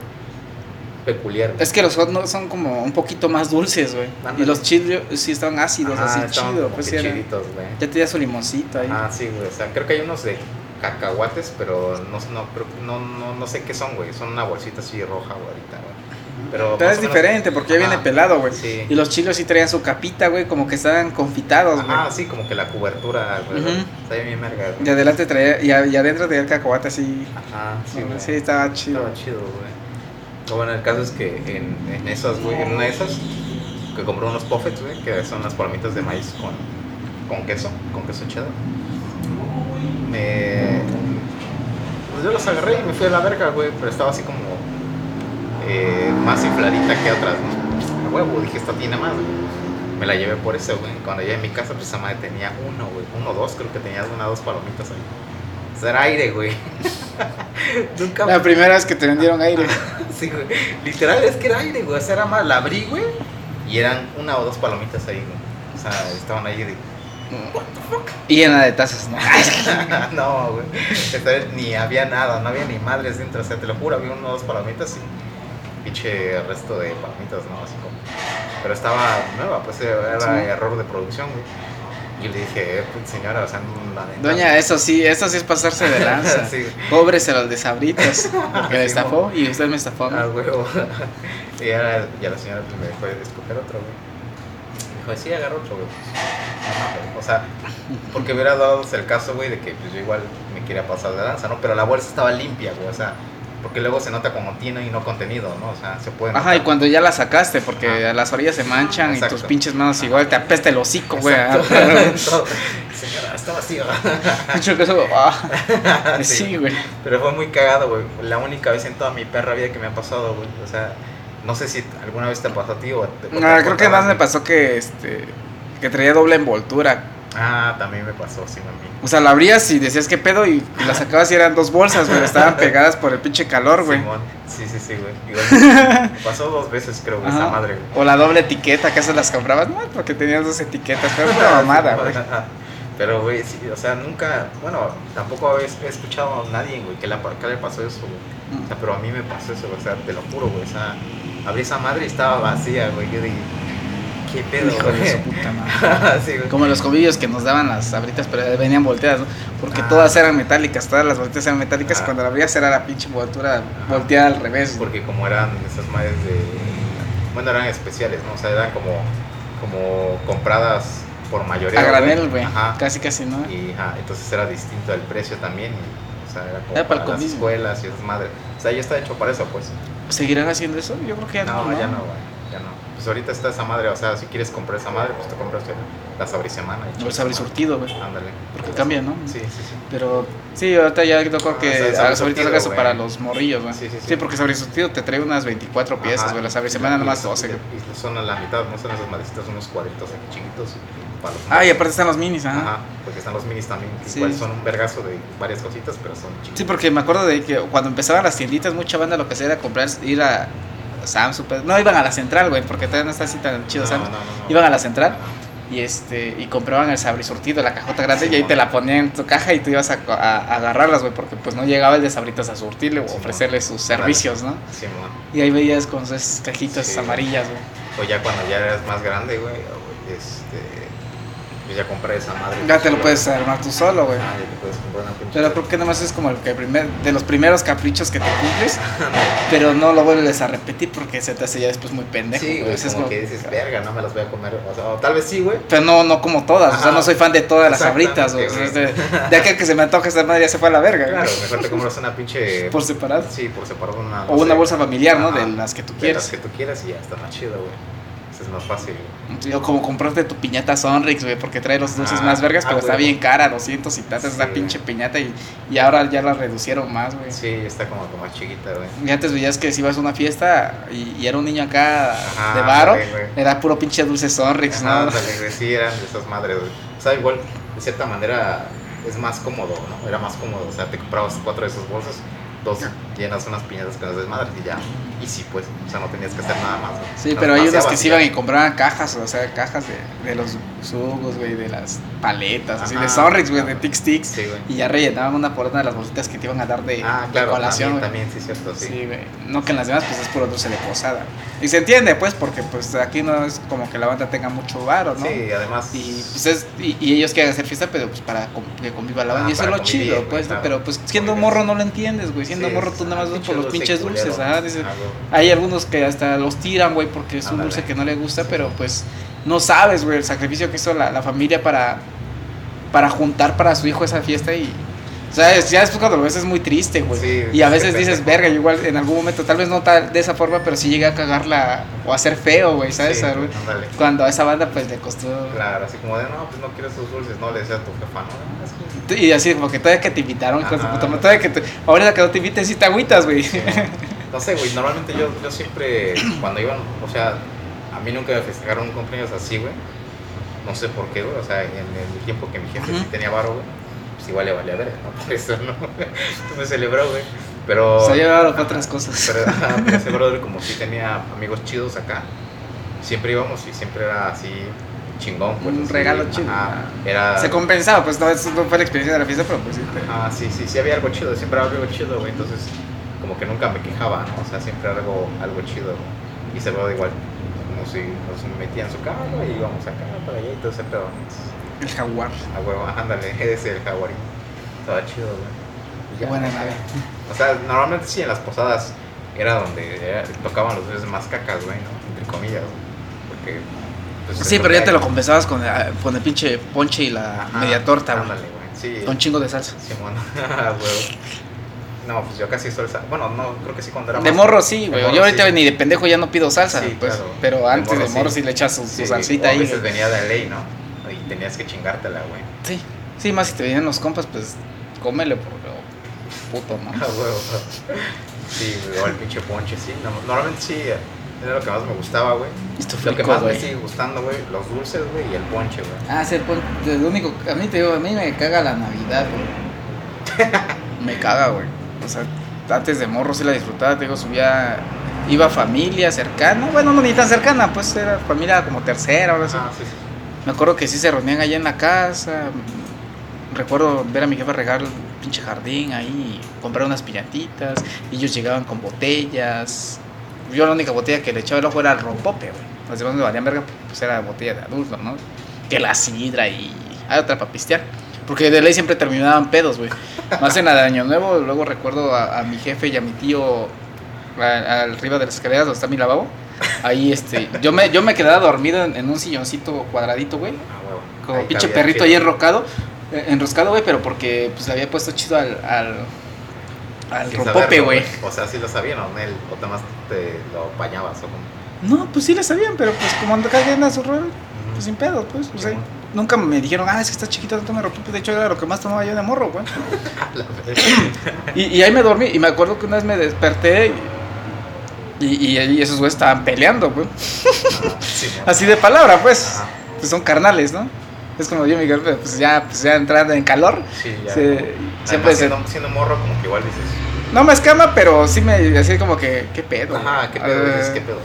peculiar. güey. Es que los Hot Nuts son como un poquito más dulces, güey. Y los chilos sí estaban ácidos, Ajá, así estaban chido. Pues chiditos, güey. ya tenía su limoncito ahí. Ah, sí, güey. O sea, creo que hay unos de cacahuates, pero no, no, no, no, no sé qué son, güey. Son una bolsita así roja, güey, ahorita, güey. Pero, Pero es menos- diferente porque ya viene pelado, güey. Sí. Y los chilos sí traían su capita, güey, como que estaban confitados, güey. Ajá, sí, como que la cobertura, güey. Ujú. Está bien verga, güey. Y adelante traía, y, adentro traía el cacahuate así. Ajá, sí, güey. Sí, estaba chido. Estaba chido, güey. Bueno, el caso es que en, en esas, güey, en una de esas, que compré unos puffets, güey, que son las palomitas de maíz con, con queso, con queso cheddar. Me. Pues yo los agarré y me fui a la verga, güey, pero estaba así como. eh, más infladita que otras, ¿no? A huevo, dije, esta tiene más, güey. Me la llevé por eso, güey. Cuando llegué a mi casa, pues esa madre tenía uno, güey. Uno o dos, creo que tenía una o dos palomitas ahí. O sea, era aire, güey. Nunca La primera vez que te vendieron aire. Güey. Literal, es que era aire, güey. O sea, era más, la abrí, güey. Y eran una o dos palomitas ahí, güey. O sea, estaban ahí de. Y llena de tazas, ¿no? no, güey. Vez ni había nada, no había ni madres dentro. O sea, te lo juro, había una o dos palomitas y pinche resto de palomitas, ¿no? Así como. Pero estaba nueva, pues era Sí. error de producción, güey. Y le dije, eh, pues, señora, o sea, la neta. Doña, eso sí, eso sí es pasarse de lanza. sí, Cóbrese los de sabritas. Porque me estafó y usted me estafó. ¿no? Ah, huevo. y, ya, ya la señora pues, me dejó de escoger otro, güey. Dijo, sí, agarra otro, güey. Ajá, güey. O sea, porque hubiera dado el caso, güey, de que pues, yo igual me quería pasar de danza, ¿no? Pero la bolsa estaba limpia, güey. O sea, porque luego se nota como tiene y no contenido, ¿no? O sea, se puede. Ajá, y cuando ya la sacaste, porque Ajá. a las orillas se manchan y tus pinches manos igual te apesta el hocico, güey. Ah. Señora, está vacío. Mucho que eso, ah, sí, güey. Pero fue muy cagado, güey. La única vez en toda mi perra vida que me ha pasado, güey. O sea, no sé si alguna vez te pasó a ti o te. o te Ah, creo que más me pasó que este que traía doble envoltura. Ah, también me pasó, sí, mami. O sea, la abrías y decías qué pedo y la sacabas y eran dos bolsas, güey. Estaban pegadas por el pinche calor, güey. Sí, sí, sí, güey. Igual, me pasó dos veces, creo, güey, esa madre, güey. O la doble etiqueta, que esas las comprabas, no, porque tenías dos etiquetas, pero es una mamada, güey. Pero, güey, sí, o sea, nunca, bueno, tampoco he, escuchado a nadie, güey, que le, que le pasó eso, güey. O sea, pero a mí me pasó eso, güey, o sea, te lo juro, güey, o sea, abrí esa madre y estaba vacía, güey. Yo dije, ¿qué pedo, Hijo de su güey? puta madre. sí, güey. Como los cobillos que nos daban las sabritas, pero venían volteadas, ¿no? Porque Ah. todas eran metálicas, todas las volteas eran metálicas. Ah. Y cuando la abrías era la pinche envoltura volteada al revés. Porque como eran esas madres de, bueno, eran especiales, ¿no? O sea, eran como, como compradas por mayoría. A granel, güey. Ajá. Casi, casi, ¿no? Y ajá, entonces era distinto el precio también. Y, o sea, era como Era para el las escuelas y esas madres. O sea, ya está hecho para eso, pues. ¿Seguirán haciendo eso? Yo creo que ya no. No, ya no, güey. Pues ahorita está esa madre. O sea, si quieres comprar esa madre, pues te compras la sabrisemana. O el sabrisurtido, güey. Ándale. Porque cambia, ¿no? Sí, sí, sí. Pero sí, ahorita ya creo Ah, que o sea, el ah, ahorita saca eso para los morrillos, güey. Sí, sí, sí. Sí, porque sabrisurtido te trae unas 24 piezas, güey. La sabrisemana nomás y- 12, güey. Y son a la mitad, no son esas madrecitas, unos cuadritos aquí chiquitos. Para los Ah, y aparte están los minis, ajá. Ajá, porque están los minis también, que Sí. igual son un vergazo de varias cositas, pero son chiquitos. Sí, porque me acuerdo de que cuando empezaban las tienditas, mucha banda lo que hacía era comprar, ir a Sam's, Super- no iban a la central, güey, porque todavía no está así tan chido No, Sam's. no, no, no. Iban a la central y este y compraban el sabrisurtido, la cajota grande, Sí, y ahí te la ponían en tu caja y tú ibas a, a- a agarrarlas, güey, porque pues no llegaba el de sabritas a surtirle o Sí, ofrecerle sus servicios, ¿no? Sí. Y ahí veías con esas cajitas amarillas, güey. O ya cuando ya eres más grande, güey, este, pues ya compré esa madre. Ya te lo puedes armar tú solo, güey. Ah, ya te puedes comprar una pinche. Pero creo que nomás es como el que primer, de los primeros caprichos que te cumples, pero no lo vuelves a repetir porque se te hace ya después muy pendejo. Sí, güey. es como como- que dices, verga, no me las voy a comer. O, sea, o tal vez sí, güey. Pero no, no como todas, o sea, no soy fan de todas las sabritas, güey. O sea, de, de aquel que se me antoja esta madre ya se fue a la verga, güey. Claro, mejor te compras una pinche. Por separado. Sí, por separado una. no O una bolsa familiar, ¿no? De las que tú de quieres. las que tú quieras y ya está más chido, güey. Es más fácil. Como comprarte tu piñata Sonrix, güey, porque trae los dulces Ah, más vergas, ah, pero está bien cara, 200 y tantas, Sí, esa pinche piñata y, y ahora ya la reducieron más, güey. Sí, está como, como más chiquita, güey. Y antes veías que si ibas a una fiesta y, y era un niño acá Ajá, de varo, era puro pinche dulce Sonrix, ¿no? Ajá, güey, sí, eran de esas madres, güey. O sea, igual, de cierta manera, es más cómodo, ¿no? Era más cómodo. O sea, te comprabas cuatro de esas bolsas, dos llenas unas piñatas con las desmadres y ya. Y sí, pues, o sea, no tenías que hacer nada más, güey. Sí, pero hay unos que y iban y compraban cajas, o sea, cajas de, de los jugos, güey, de las paletas, así de Sonrix, güey, de. Tic Tics. Sí, güey. Y ya rellenaban una por una de las bolsitas que te iban a dar de, Ah, de claro, colación, también, también, sí, cierto, sí. Sí, güey. No que en las demás, pues es puro dulce de posada. Y se entiende, pues, porque pues aquí no es como que la banda tenga mucho varo, ¿no? Sí, además. Y, pues es, y, y ellos quieren hacer fiesta, pero pues para que conviva la banda. Ah, y eso es lo convivir, chido, pues, pero pues siendo morro no lo entiendes, güey. Siendo Sí, morro es- tú nada más vas por los dulce pinches culero. dulces, ah, dices, Ah, hay algunos que hasta los tiran, güey, porque es un dulce que no le gusta, pero pues no sabes, güey, el sacrificio que hizo la, la familia para, para juntar para su hijo esa fiesta y... O sea, ya después cuando lo ves es muy triste, güey. Sí, y a es veces dices, verga, yo igual en algún momento, tal vez no tal de esa forma, pero sí llegué a cagarla o a ser feo, güey, ¿sabes? Sí. Cuando a esa banda pues le costó... Claro, así como de, no, pues no quiero esos dulces, no le decía a tu jefa, no, no, es que Y así como que todavía que te invitaron, de Ajá. puta madre, todavía que te... Ahorita que no te inviten, sí te agüitas, güey. Sí, no, sé, güey, normalmente yo, yo siempre, cuando iban, o sea, a mí nunca me festejaron un cumpleaños así, güey. No sé por qué, güey, o sea, en el tiempo que mi jefe sí Ujú. tenía varo, güey, pues igual le valía ver, ¿no? Por eso no, me celebró, güey. Pero... Se ha llevado para Ajá, otras cosas. Pero, ajá, pero ese brother, como sí tenía amigos chidos acá, siempre íbamos y siempre era así chingón, pues. Un regalo chido. ajá, era... Se compensaba, pues no, eso no fue la experiencia de la fiesta, pero pues sí. Ah, sí, sí, sí había algo chido, siempre había algo chido, güey, entonces como que nunca me quejaba, ¿no? O sea, siempre algo, algo chido, güey. Y se veía igual, como si nos metía en su carro y íbamos acá para allá y todo ese pedo. El jaguar. A huevo, ándale, ese el jaguarín. Estaba chido, güey. Ya, buena nave. O sea, normalmente sí en las posadas era donde era- tocaban los veces más cacas, güey, ¿no? Entre comillas, güey. Porque. Pues, Sí, pero ya te lo compensabas con, ah, con el pinche ponche y la Ajá, media torta, güey. Ándale, güey. Sí. Con chingo de salsa. Sí, bueno. No, pues yo casi salsa. Bueno, no, creo que sí cuando era De más- morro sí, güey. Yo ahorita sí. ni de pendejo ya no pido salsa, Sí, pues. claro. Pero antes de morro, morro sí. le echas su, salsita o a ahí. veces güey. venía de ley, ¿no? Y tenías que chingártela, güey. Sí, sí, más si te vienen los compas, pues cómele por puto, ¿no? Ah, huevo. Sí, güey, o el pinche ponche, sí. No- normalmente sí, era lo que más me gustaba, güey. Esto Lo que más me sigue gustando, güey, los dulces, güey, y el ponche, güey. Ah, sí, el pon- lo único, a mí te digo, a mí me caga la Navidad, güey. me caga, güey. O sea, antes de morro sí la disfrutaba, te digo, subía, iba familia cercana, bueno, no ni tan cercana, pues era familia como tercera, ahora sí. Ah, sí, sí. Me acuerdo que sí se reunían allá en la casa. Recuerdo ver a mi jefa regar el pinche jardín ahí, comprar unas piñatitas. Ellos llegaban con botellas. Yo la única botella que le echaba el ojo era el rompope, güey. Los demás me valían verga, pues era botella de adulto, ¿no? Que la sidra y hay otra para pistear. Porque de ley siempre terminaban pedos, güey. Más en la de Año Nuevo, luego recuerdo a, a mi jefe y a mi tío al arriba de las escaleras donde está mi lavabo. Ahí, este, yo me, yo me quedaba dormido en, en un silloncito cuadradito, güey. Ah. Como pinche perrito ahí enrocado, eh, enroscado, güey, pero porque pues le había puesto chido al, al, al rompope, güey. O sea, sí lo sabían o él, o nada más te lo bañabas o como. No, pues sí le sabían, pero pues como ando cagando a su rol, pues sin pedo, pues. O sea, Simón. nunca me dijeron, ah, es que está chiquito, no toma rompope. De hecho, era lo que más tomaba yo de morro, güey. Y, y ahí me dormí, y me acuerdo que una vez me desperté y, y, y esos güeyes estaban peleando, güey. Ah. Así de palabra, pues. Pues son carnales, ¿no? Es como yo mi girlfriend, pues ya, pues ya entrando en calor. Sí, ya. se- siempre se, siendo morro, como que igual dices. No me escama, pero sí me decía como que, ¿qué pedo? Ajá, qué pedo, dices, qué pedo.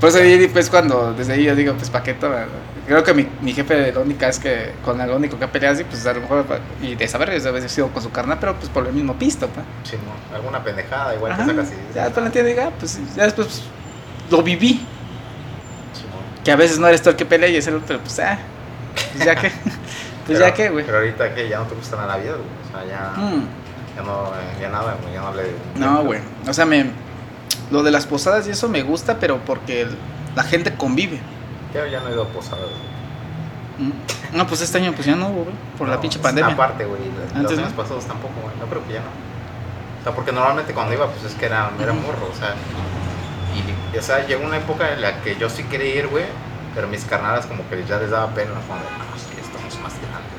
Por eso ahí, pues cuando, desde ahí yo digo, pues pa' qué toma? Creo que mi, mi jefe, la única es que con el único que ha peleado así, pues a lo mejor, y de saber, es haber sido con su carnal, pero pues por el mismo pisto, pa. Simón. Alguna pendejada, igual Ajá, sacas y dices. ya después la entiendo y digo, ah, pues ya después pues, lo viví. Simón. Que a veces no eres tú el que pelea y es el otro, pues ah, pues ya que, pues Pero- ya que, güey. Pero ahorita que ya no te gusta nada la vida, güey. O sea, ya, Mm. Ya no, ya nada. Ya no le. No, güey. O sea, me, lo de las posadas y eso me gusta, pero porque la gente convive. Ya, ya no he ido a posadas, güey. Mm. No, pues este año pues ya no güey, por la pinche pandemia. Aparte, güey. Los años ¿no? pasados tampoco, güey. No creo que ya no. O sea, porque normalmente cuando iba, pues es que era, era morro, o sea. Y, o sea, llegó una época en la que yo sí quería ir, güey. Pero mis carnalas como que ya les daba pena. No,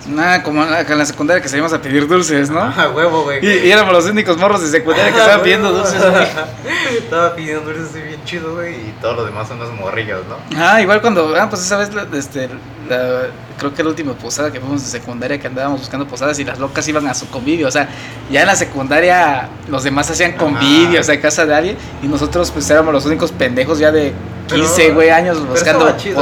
Nada, como en la, en la secundaria que salimos a pedir dulces, ¿no? Ah, huevo, güey. Y, y éramos los únicos morros de secundaria que Ah, estaban pidiendo dulces, güey. Estaba pidiendo dulces bien chido, güey. Y todos los demás son unos morrillos, ¿no? Ah, igual cuando, ah, pues esa vez, la- este, la- creo que la última posada que fuimos de secundaria que andábamos buscando posadas y las locas iban a su convivio, o sea, ya en la secundaria los demás hacían convivio, o sea, en casa de alguien y nosotros pues éramos los únicos pendejos ya de Pero- 15, güey, años buscando chido.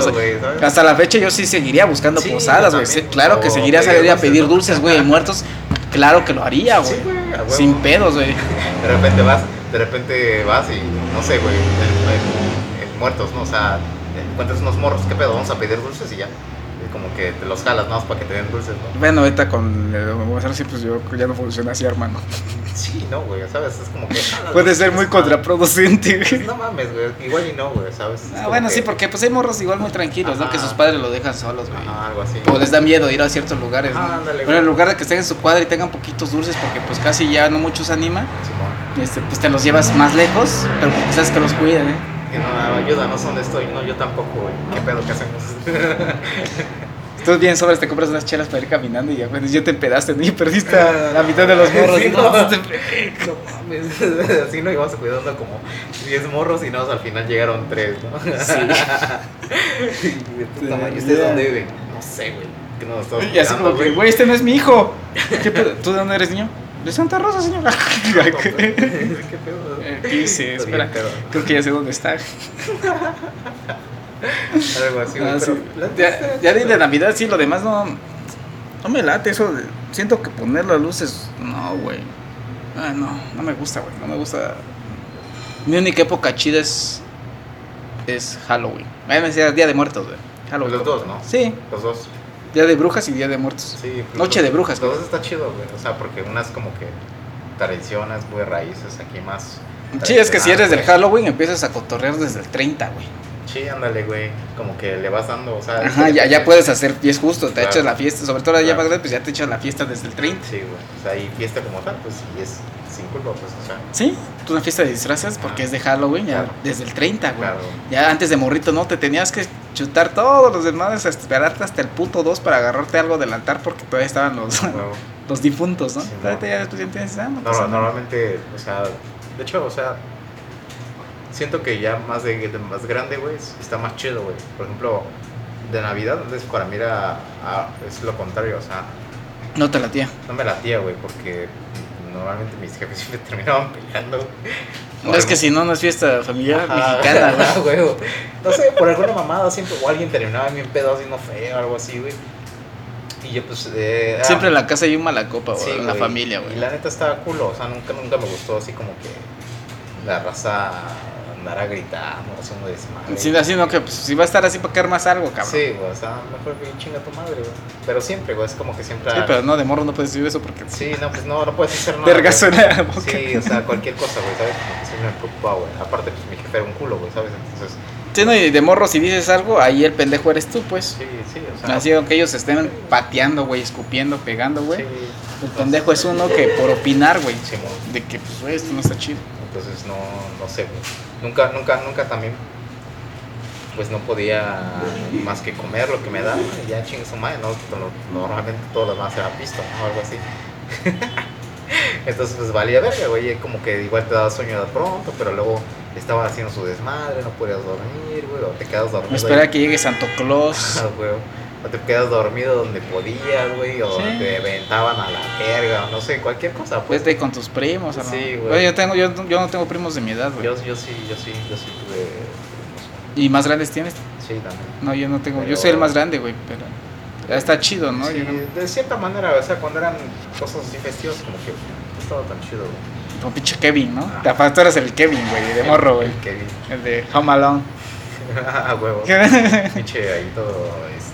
Hasta la fecha yo sí seguiría buscando Sí, posadas, güey. claro que O seguiría saliendo a pedir dulces, güey, muertos. Claro que lo haría, güey. Sí. Sin pedos, güey. De repente vas, de repente vas y no sé, güey, muertos, ¿no? O sea, encuentras unos morros, ¿qué pedo? Vamos a pedir dulces y ya. Como que te los jalas nada más para que te den dulces, ¿no? Bueno, ahorita con el hacer así, pues yo ya no funciona así, hermano. Sí, no, güey, ¿sabes? Es como que. Puede ser muy no contraproducente, güey. No mames, güey, igual y no, güey, ¿sabes? Es Ah, bueno, que- sí, porque pues hay morros igual muy tranquilos, ¿no? Que sus padres lo dejan solos, güey. Ajá, algo así. O les da miedo ir a ciertos lugares, ¿no? Ah, ándale, Bueno, en lugar de que estén en su cuadra y tengan poquitos dulces, porque pues casi ya no muchos anima, este, pues te los llevas más lejos, pero pues sabes que los cuidan, ¿eh? Que no, ayuda, no sé dónde estoy, no, yo tampoco, güey. ¿Qué pedo que hacemos? Tú bien sobres, te compras unas chelas para ir caminando y ya, güey, ya te empedaste, ¿no? Y perdiste a la mitad de los morros. Sí, ¿no? no. No mames, así no íbamos cuidando como 10 morros y no, al final llegaron 3, ¿no? Sí. Y de puta madre, ¿y ¿ustedes dónde viven? No sé, güey. Que no Y así como güey, este no es mi hijo. ¿Qué pedo? ¿Tú de dónde eres, niño? De Santa Rosa, señor. ¿Qué pedo? Eh, ¿Qué hice? Está Espera, creo que ya sé dónde está. Algo así. Ah, sí. Ya, ya de Navidad, sí, lo demás no. No me late eso. de- siento que poner las luces. No, güey. Ah, no, no me gusta, güey. No me gusta. Mi única época chida es. Es Halloween. A mí me decía Día de Muertos, güey. Halloween. Los dos, ¿no? Sí, Los dos. Día de Brujas y Día de Muertos. Sí. los Noche de brujas, güey. dos está chido, güey. O sea, porque una es como que tradiciones, muy raíces, aquí más. Sí, es que si eres del güey. Halloween empiezas a cotorrear desde el 30, güey. Sí, ándale, güey. Como que le vas dando, o sea. Ajá, ya, ya puedes hacer, y es justo, te Claro. echas la fiesta, sobre todo ya Claro. más grande, pues ya te echas la fiesta desde el 30. Sí, güey. O sea, y fiesta como tal, pues sí, es sin culpa, pues, o sea. Sí, tú una fiesta de disfraces porque Ah. es de Halloween ya Claro. desde el 30, güey. Claro. Ya antes de morrito, ¿no? Te tenías que chutar todos los demás, esperarte hasta el punto 2 para agarrarte algo del altar porque todavía estaban los, los difuntos, ¿no? Sí, no. ya ya ah, no No, normalmente, o sea, de hecho, o sea, siento que ya más de, de más grande, güey, está más chido, güey. Por ejemplo, de Navidad, es para mí era, ah, es lo contrario, o sea, No te la tía. no me latía, güey, porque normalmente mis jefes siempre terminaban peleando. No es que si no, no es fiesta familiar Ajá, mexicana, güey. güey. No sé, por alguna mamada siempre, o alguien terminaba bien pedo haciendo feo o algo así, güey. Y yo, pues. Eh, era- Siempre en la casa hay un mala copa, güey, Sí, en la güey. familia, Y güey. la neta estaba culo, o sea, nunca, nunca me gustó así como que la raza andar gritando, haciendo desmadre. Sí, así no, que pues, si va a estar así para quedar más algo, cabrón. Sí, güey, o sea, mejor que chinga tu madre, güey. Pero siempre, güey, es como que siempre. Sí, pero no, de morro no puedes decir eso porque. Sí, no, pues no, no puedes hacer nada. Vergazo en la boca. Sí, o sea, cualquier cosa, güey, ¿sabes? Como que siempre me güey. Aparte, pues mi jefe era un culo, güey, ¿sabes? Entonces, Sí, no, y de morro si dices algo, ahí el pendejo eres tú, pues. sí, sí, o sea. Así, aunque ellos estén pateando, güey, escupiendo, pegando, güey. Sí, El pendejo es uno que por opinar, güey. Simón. De que, pues, güey, esto no está chido. Entonces no, no sé. Nunca, nunca, nunca también, pues no podía más que comer lo que me daban y ya chingue su madre, ¿no? Normalmente todo lo demás era pisto, ¿no? Algo así. Entonces pues valía verga, güey, como que igual te daba sueño de pronto, pero luego estaba haciendo su desmadre, no podías dormir, güey, o te quedas dormido. Me espera ahí. que llegue Santo Claus. Ah, güey. O te quedas dormido donde podías, güey, o Sí. te aventaban a la verga, o no sé, cualquier cosa, pues. Vete con tus primos, ¿no? Sí, güey. Oye, yo, tengo, yo, yo no tengo primos de mi edad, güey. Yo, yo sí, yo sí, yo sí tuve. ¿Y más grandes tienes? Sí, también. No, yo no tengo. Yo soy el más grande, güey, pero. ya Está chido, ¿no? Sí, Yo no- de cierta manera, o sea, cuando eran cosas así festivas, como que no estaba tan chido, güey. Como pinche Kevin, ¿no? Ah. Tú eres el Kevin, güey, de morro, güey. El Kevin. El de Home Alone. A huevo. Pinche ahí todo, este.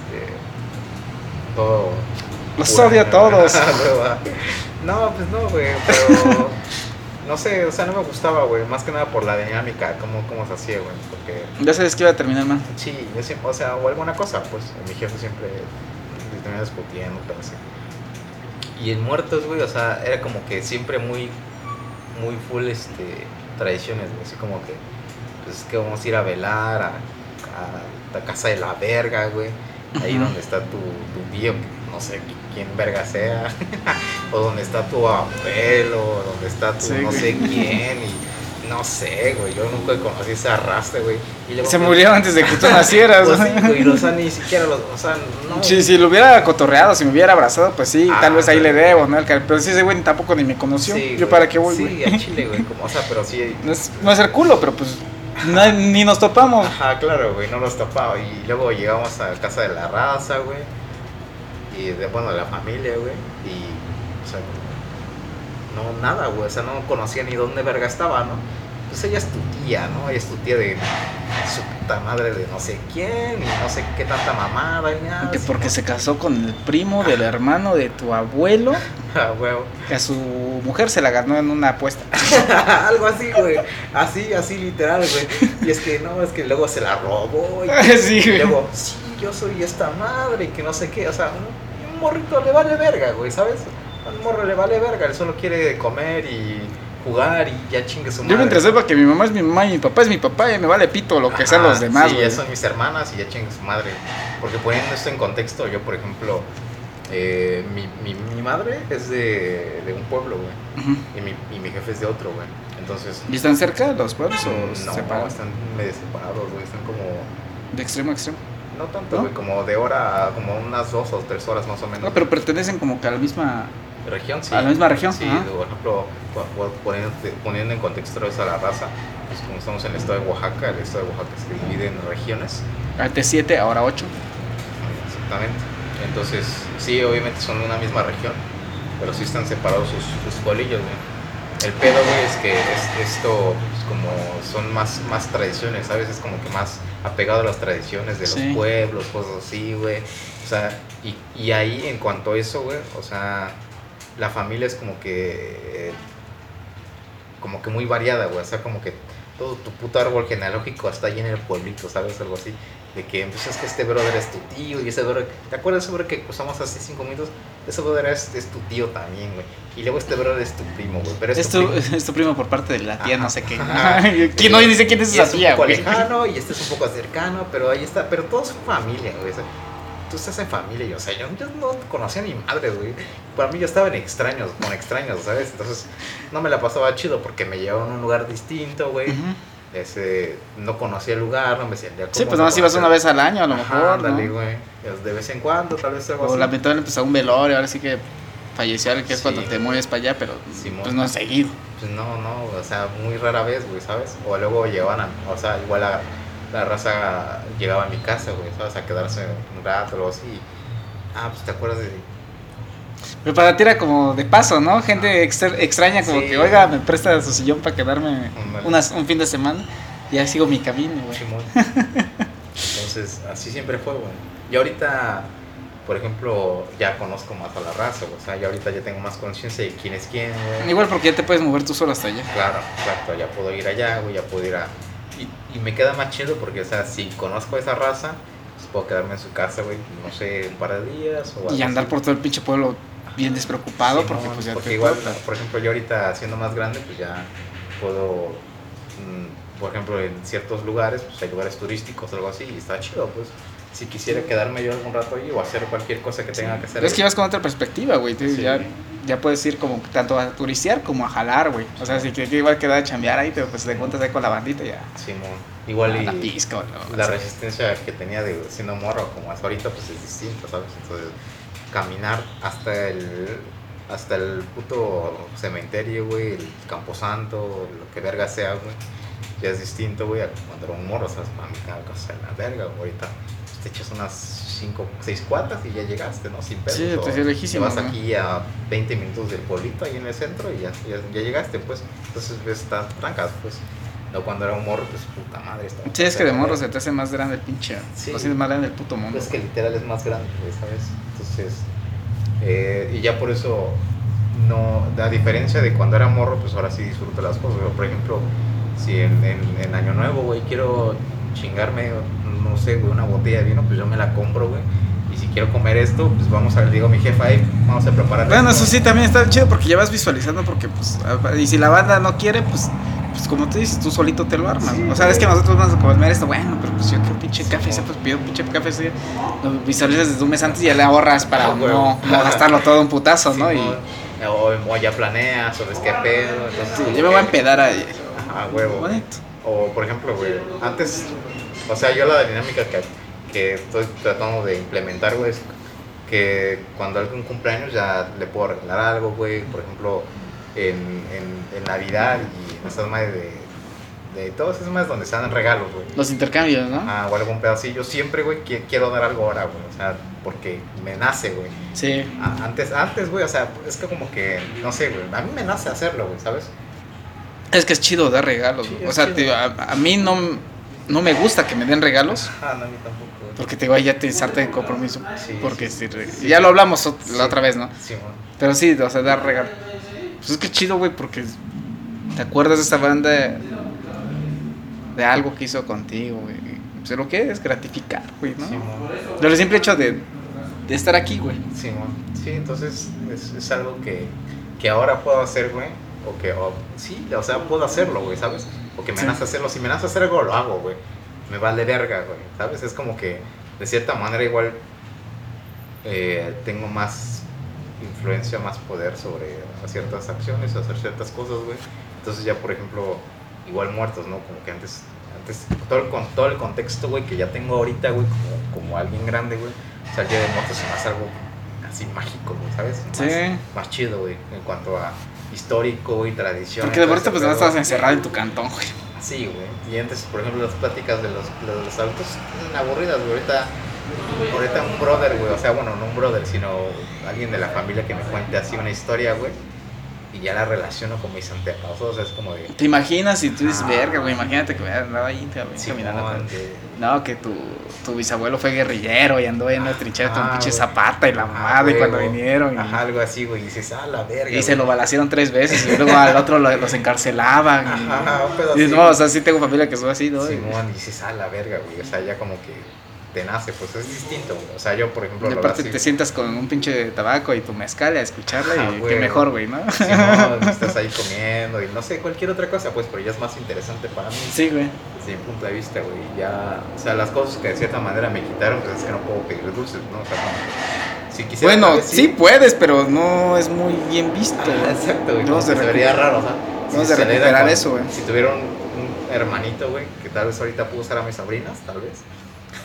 Todo. Los pura. odio a todos. No, pues no, güey, pero. No sé, o sea, no me gustaba, güey. Más que nada por la dinámica, cómo, cómo se hacía, güey. Porque. Ya sabes que iba a terminar, man. Sí, yo siempre, o sea, o alguna cosa, pues mi jefe siempre terminaba discutiendo, pero así. Y en muertos, güey, o sea, era como que siempre muy, muy full, este, tradiciones, güey, así como que, pues que vamos a ir a velar a, a la casa de la verga, güey, ahí donde está tu, tu tío, no sé quién verga sea, o donde está tu abuelo, o donde está tu Sí, no güey. sé quién, y no sé, güey, yo nunca conocí ese arrastre, güey. Y luego, Se pues, murió antes de que tú nacieras, pues ¿no? sí, güey, o sea, ni siquiera los, o sea, no. Sí, si lo hubiera cotorreado, si me hubiera abrazado, pues sí, Ah, tal vez ahí le pero- debo, ¿no? Pero sí, ese güey tampoco ni me conoció. Sí, Yo güey. para qué voy, Sí, güey. a Chile, güey, como, o sea, pero sí. No es, no es el culo, pero pues ni nos topamos. Ajá, claro, güey, no los tapaba. Y luego llegamos a casa de la raza, güey. Y de, bueno, de la familia, güey. Y, o sea, no, nada, güey. O sea, no conocía ni dónde verga estaba, ¿no? Pues ella es tu tía, ¿no? Ella es tu tía de su puta madre de no sé quién y no sé qué tanta mamada y nada. Que porque se casó con el primo del hermano de tu abuelo, Ah, huevo. que a su mujer se la ganó en una apuesta. Algo así, güey. Así, así literal, güey. Y es que no, es que luego se la robó. Y, Sí, y luego, sí, yo soy esta madre y que no sé qué. O sea, un, morrito le vale verga, güey, ¿sabes? Un morro le vale verga. Él solo quiere comer y jugar y ya chingue su madre. Yo mientras sepa que mi mamá es mi mamá y mi papá es mi papá, y me vale pito lo que sean los demás, Sí, ya son mis hermanas y ya chingue su madre. Porque poniendo esto en contexto, yo, por ejemplo, eh, mi, mi, mi madre es de, de un pueblo, güey. Y mi, y mi jefe es de otro, güey. Entonces, ¿Y están cerca los pueblos o no, separados? están medio separados, güey. Están como. De extremo a extremo. No tanto, ¿No? güey, como de hora, como unas dos o tres horas más o menos. No, pero pertenecen como que a la misma. Región, sí. a la misma región, Sí, ajá. por ejemplo, po- po- poniendo, poniendo en contexto eso a la raza, pues como estamos en el estado de Oaxaca, el estado de Oaxaca se divide en regiones. Antes 7, ahora 8. Exactamente. Entonces, sí, obviamente son una misma región, pero sí están separados sus, sus pueblillos, güey. El pedo, güey, es que es- esto, pues, como son más, más tradiciones, ¿sabes? Es como que más apegado a las tradiciones de Sí. los pueblos, cosas así, güey. O sea, y, y ahí en cuanto a eso, güey, o sea, la familia es como que, como que muy variada, güey. O sea, como que todo tu puto árbol genealógico está ahí en el pueblito, ¿sabes? Algo así. De que, pues es que este brother es tu tío y ese brother... ¿Te acuerdas ese brother que cruzamos hace cinco minutos? Ese brother es, es tu tío también, güey. Y luego este brother es tu primo, güey. Pero es, Es tu tu, primo. es tu primo por parte de la tía, Ajá. no sé qué. ¿Quién no dice quién es esa tía, un poco güey? lejano y este es un poco cercano, pero ahí está. Pero todos son familia, güey. Tú estás en familia y, o sea, yo, yo no conocía a mi madre, güey. Para mí yo estaba en extraños, con extraños, ¿sabes? Entonces no me la pasaba chido porque me llevaban a un lugar distinto, güey. Ujú. Ese, no conocía el lugar, no me sentía Sí, cómodo pues nada más ibas una vez al año, a lo Ajá, mejor. ándale, ¿no? güey. De vez en cuando, tal vez algo O así. lamentablemente pues a un velorio, ahora sí que falleció alguien que es Sí. cuando te mueves para allá, pero Simón. pues no es seguido. Pues no, no, o sea, muy rara vez, güey, ¿sabes? O luego llegaban a, o sea, igual la, la raza llegaba a mi casa, güey, ¿sabes? A quedarse un rato o algo así. Ah, pues te acuerdas de... Pero para ti era como de paso, ¿no? Gente extra- extraña como Sí. que, oiga, me presta su sillón para quedarme unas- un fin de semana. Ya sigo mi camino, güey. Entonces, así siempre fue, güey. Y ahorita, por ejemplo, ya conozco más a la raza, güey. O sea, ya ahorita ya tengo más conciencia de quién es quién, güey. Igual porque ya te puedes mover tú solo hasta allá. Claro, exacto, ya puedo ir allá, güey, ya puedo ir a... Y, y me queda más chido porque, o sea, si conozco a esa raza, pues puedo quedarme en su casa, güey, no sé, un par de días o Y andar así. por todo el pinche pueblo bien despreocupado Sí, porque no, pues ya porque te igual, por ejemplo, yo ahorita siendo más grande, pues ya puedo, mm, por ejemplo, en ciertos lugares, pues hay lugares turísticos o algo así, y está chido, pues. Si quisiera quedarme yo algún rato ahí o hacer cualquier cosa que tenga que hacer. Es que vas con otra perspectiva, güey. Sí. Ya, ya puedes ir como tanto a turistear como a jalar, güey. O sea, si que, que igual queda a chambear ahí, pero pues te encuentras ahí con la bandita ya. Simón. Igual y la pizca la, la resistencia que tenía de siendo morro como hasta ahorita pues es distinta, ¿sabes? Entonces, caminar hasta el hasta el puto cementerio, güey, el camposanto, lo que verga sea, güey, ya es distinto, güey, a cuando era un morro, ¿sabes? Cada cosa en la verga, güey, ahorita te echas unas 5, 6 cuadras y ya llegaste, ¿no? Sin pedos. Sí, o te lejísimo, vas ¿no? aquí a 20 minutos del pueblito, ahí en el centro, y ya, ya, ya llegaste, pues. Entonces ves estas trancas, pues. No, cuando era un morro, pues puta madre. estaba- Sí, es que de morro se te hace más grande el pinche. Sí. O sea, es más grande el puto mundo. Es que literal es más grande, ¿sabes? Entonces, eh, y ya por eso, no, a diferencia de cuando era morro, pues ahora sí disfruto las cosas. güey. Por ejemplo, si en, en- en Año Nuevo, güey, quiero chingarme, no sé, güey, una botella de vino, pues yo me la compro, güey. Y si quiero comer esto, pues vamos a, le digo a mi jefa, ahí, vamos a preparar. Bueno, esto". eso sí también está chido porque ya vas visualizando porque pues a- y si la banda no quiere, pues pues como tú dices, tú solito te lo armas. Sí, o sea, es que nosotros vamos a comer esto, bueno, pero pues yo quiero pinche café, sí, pues pido pinche café, sí. Lo visualizas desde un mes antes y ya le ahorras para Ah, no, no gastarlo todo un putazo, ¿no? Y o, o ya planeas, o ves qué pedo. Entonces, yo me voy a empedar ahí. Ajá, huevo. Bonito. O por ejemplo, güey, antes, o sea, yo la dinámica que, que estoy tratando de implementar, güey, es que cuando alguien cumpleaños ya le puedo regalar algo, güey, por ejemplo, en, en, en Navidad y en esas madres de, de todas esas madres donde se dan regalos, güey. Los intercambios, ¿no? Ah, o algún pedacillo, siempre, güey, qui- quiero dar algo ahora, güey, o sea, porque me nace, güey. Sí. Antes, antes, güey, o sea, es que como que, no sé, güey, a mí me nace hacerlo, güey, ¿sabes? Es que es chido dar regalos. Sí, güey. o sea, chido. a, a mí no, no me gusta que me den regalos. Ah, no, a mí tampoco. Porque te digo, ya te en compromiso. Sí, porque sí, sí. ya lo hablamos Sí. la otra vez, ¿no? Sí, güey. Pero sí, o sea, dar regalo. Pues es que chido, güey, porque te acuerdas de esta banda de algo que hizo contigo, güey. Pues lo que es gratificar, güey, ¿no? Simón. Yo el simple hecho de, de estar aquí, güey. Simón. Sí, entonces es, es algo que, que ahora puedo hacer, güey. O que, o- sí, o sea, puedo hacerlo, güey, ¿sabes? O que me Sí. nace hacerlo. Si me nace hacer algo, lo hago, güey. Me vale verga, güey, ¿sabes? Es como que, de cierta manera, igual eh, tengo más influencia, más poder sobre ciertas acciones, hacer ciertas cosas, güey. Entonces ya, por ejemplo, igual muertos, ¿no? Como que antes, antes todo el, con todo el contexto, güey, que ya tengo ahorita, güey, como, como alguien grande, güey. O sea, el Día de Muertos me hace algo así mágico, güey, ¿sabes? Más, Sí. más chido, güey, en cuanto a histórico y tradición. Porque de ese pues no estabas encerrado en tu cantón, güey. Sí, güey. Y antes, por ejemplo, las pláticas de los, los adultos eran aburridas, güey. Ahorita, ahorita un brother, güey. O sea, bueno, no un brother, sino alguien de la familia que me cuente así una historia, güey. Y ya la relaciono con mis sea, es como de. Te imaginas y tú dices, Ah. verga, güey, imagínate que hubiera andado ahí te- caminando. Simón, con- de- No, que tu, tu bisabuelo fue guerrillero y andó en la trinchera con Ajá, pinche güey. zapata y la mamada y cuando vinieron. Y, Ajá, algo así, güey. Y dices, ah, la verga. y se lo balacieron tres veces y luego al otro lo- los encarcelaban. y- Ajá, un pedo Y dices, no, o sea, sí tengo familia que son así, ¿no? Simón, y dices, ah, la verga, güey. O sea, ya como que te nace, pues es distinto, güey. O sea, yo, por ejemplo, Y aparte te sientas con un pinche tabaco y tu mezcal a escucharla Ajá, y qué güey. mejor, güey, ¿no? Simón, estás ahí comiendo y no sé, cualquier otra cosa, pues, pero ya es más interesante para mí. Sí, güey. Desde mi punto de vista, güey. Ya, o sea, las cosas que de cierta manera me quitaron, pues es que no puedo pedir dulces, ¿no? O sea, como, si quisiera. Bueno, vez sí puedes, pero no es muy bien visto. Güey. exacto, güey. De que se vería raro, o sea. debemos de se recuperar con- eso, güey. Si tuviera un, un hermanito, güey, que tal vez ahorita pudo usar a mis sobrinas, tal vez.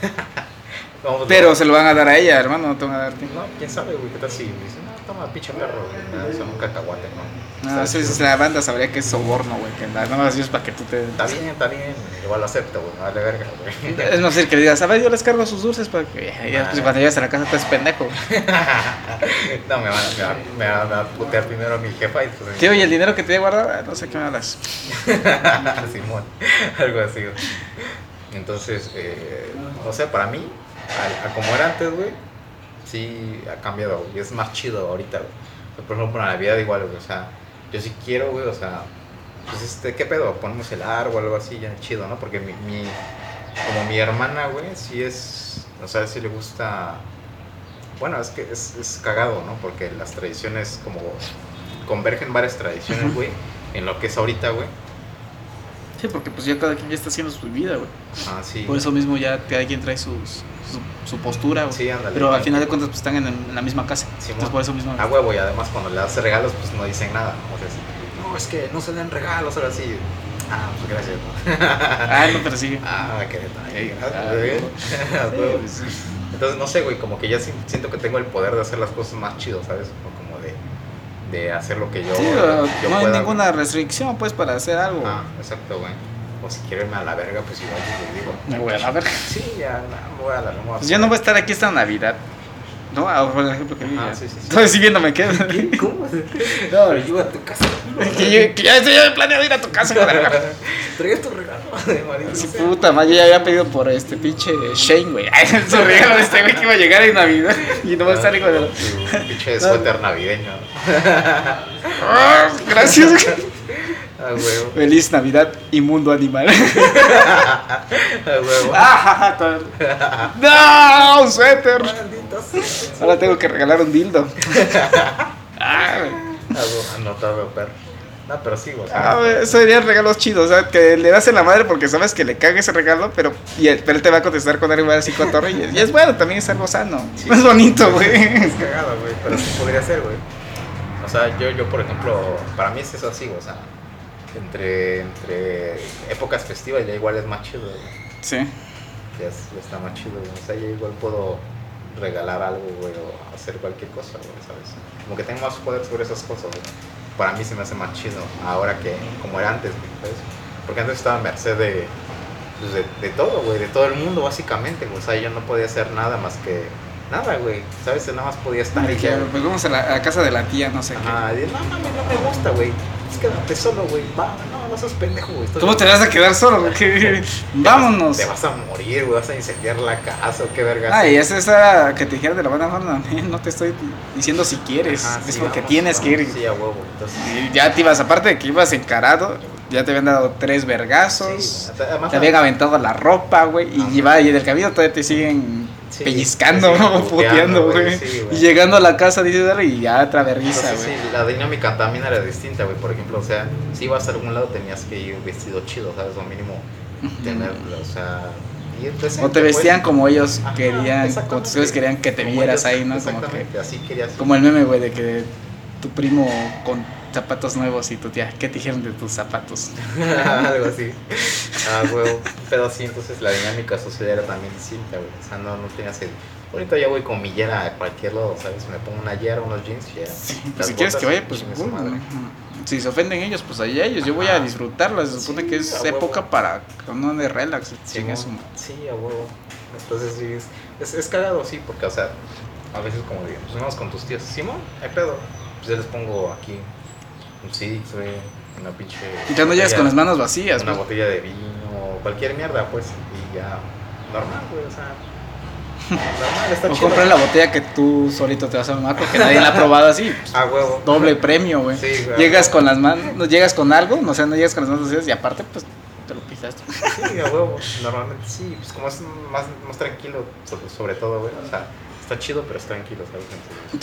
Vamos, Pero no, se lo van a dar a ella, hermano, no te van a dar a ti. No, quién sabe, güey, qué tal si me dice, no, toma, pinche perro, güey, da un cacahuate, ¿no? No, Está eso es la banda sabría que es soborno, güey, que la no es para que tú te... Está bien, está bien, igual lo acepto, güey, me vale verga, güey. Es más fácil que le digas, a ver, yo les cargo sus dulces para que ya, pues, Ah. cuando llegas a la casa te es pendejo. no, me va, me, me, va, me va a putear primero mi jefa y pues... Tío, ¿y el dinero que te voy a guardar? Ah, No sé qué me hablas. Simón, algo así, güey. Entonces, eh, o sea, para mí, a, a como era antes, güey, sí ha cambiado, güey. Es más chido ahorita, güey. O sea, por ejemplo, la Navidad igual, güey. O sea, yo sí quiero, güey, o sea, pues este, ¿qué pedo? Ponemos el árbol o algo así, ya chido, ¿no? Porque mi, mi como mi hermana, güey, sí es, o sea, sí le gusta, bueno, es que es, es cagado, ¿no? Porque las tradiciones como convergen varias tradiciones, güey, en lo que es ahorita, güey. Sí, porque pues ya cada quien ya está haciendo su vida, güey. Ah, sí. Por eso mismo ya cada quien trae sus, su, su postura, güey. Sí, ándale. Pero al final de cuentas pues están en, en la misma casa. Simón. Entonces por eso mismo... A huevo, y además cuando le das regalos, pues no dicen nada. O sea, es, no, es que no se den regalos, ahora sí. Ah, pues gracias, ¿no? Ah, no, pero sí. ah, qué detalle, Ah, gracias, güey. Sí, sí. Entonces, no sé, güey, como que ya si- siento que tengo el poder de hacer las cosas más chido, ¿sabes? Como de, hacer lo que yo, Sí, yo no hay pueda, ninguna güey. restricción pues para hacer algo. Ah, exacto, güey. O si quiero irme a la verga, pues igual yo le digo. Me voy a la verga. Sí, ya, no, me voy a la no me voy a Pues yo no voy a estar aquí esta Navidad. ¿No? Ah, por ejemplo que Ah, ya. sí, sí, sí. Estoy siguiéndome, ¿qué? ¿Cómo? No, Pero yo a tu casa. que, yo, que ya estoy planeado ir a tu casa. Traes tu regalo de marido. Sí, puta madre, yo ya había pedido por este pinche Shane, güey. Su regalo de este güey que iba a llegar en Navidad. Y no va a estar hijo de la... Tu pinche suéter navideño. Ah, gracias. A huevo. Feliz Navidad y mundo animal. A huevo. Ah, no, un suéter. Ahora tengo que regalar un dildo. Ah, Anotado, perro. No, pero sí, Ah, güey, eso serían regalos chidos, o sea, que le das en la madre porque sabes que le caga ese regalo, pero, y él, pero él te va a contestar con algo así cotorro y, y es bueno, también es algo sano, Sí. es bonito, güey. Es cagado, güey, pero sí podría ser, güey. O sea, yo, yo, por ejemplo, para mí es eso así, o sea, entre, entre épocas festivas ya igual es más chido, güey. Sí. Ya, es- ya está más chido, güey. O sea, ya igual puedo regalar algo, güey, o hacer cualquier cosa, güey, ¿sabes? Como que tengo más poder sobre esas cosas, güey. Para mí se me hace más chido ahora que como era antes, güey, ¿sabes? Porque antes estaba a merced de, pues, de, de todo, güey, de todo el mundo, básicamente, güey. O sea, yo no podía hacer nada más que nada, güey. ¿Sabes? Nada más podía estar y ya. Pues vamos a la, a la casa de la tía, no sé Ajá, y, no mames, no me gusta, güey. Es quédate solo, güey. Va, no, no seas pendejo, güey. qué. ¿Cómo te vas a quedar solo? güey? ¿Qué? Vámonos. Te vas a morir, güey. Vas a incendiar la casa o qué verga. Ay, esa es esa que te dijeron de la buena forma, no te estoy diciendo si quieres, Ajá, es sí, porque vamos, tienes que ir. Sí, a huevo. Entonces, Y ya te ibas, aparte de que ibas encarado, ya te habían dado tres vergazos. sí, Te habían aventado la ropa, güey, y, lleva- y del camino todavía te siguen Sí, pellizcando, siguen puteando, güey. sí, y llegando a la casa dices, "Dale", y ya entonces, güey. sí, la dinámica también era distinta, güey. Por ejemplo, o sea, si ibas a algún lado tenías que ir vestido chido, ¿sabes? O mínimo tener, o sea, decente, O te vestían pues. como ellos Ajá, querían, como tus querían que te Como vieras ellos- ahí, ¿no? Como que, Exactamente, así querías. como el meme, güey, de que tu primo con zapatos nuevos y tu tía, ¿qué te dijeron de tus zapatos? Algo así. Ah, huevo. Pero sí, entonces la dinámica social era también distinta, güey. O sea, no, no tenías el. Ahorita ya voy con mi yera a cualquier lado, ¿sabes? Me pongo una yera, unos jeans y ya. Pues Las si quieres que vaya, pues madre. güey. Si se ofenden ellos, pues allá ellos. Yo voy a Ajá. disfrutarla. Se supone Sí, que es huevo. época para uno de relax. Sí, su- Sí, a huevo. Entonces sí, es, es, es cagado, sí, porque, o sea, a veces como digo, pues vamos con tus tíos, Simón, hay pedo. Pues yo les pongo aquí un six, güey, una pinche. Y ya no llegas con las manos vacías, Una botella de vino, cualquier mierda, pues, y ya, normal, güey, o sea. Normal, está O chido. la botella que tú solito te vas a mamar porque nadie la ha probado así. pues, A huevo. doble premio, güey. Sí, güey. Llegas con las manos, no llegas con algo, no sé, no llegas con las manos vacías y aparte, pues te lo pisaste. Sí, a huevo. Normalmente sí, pues como es más, más tranquilo, sobre, sobre todo, güey. O sea, está chido, pero es tranquilo, ¿sabes?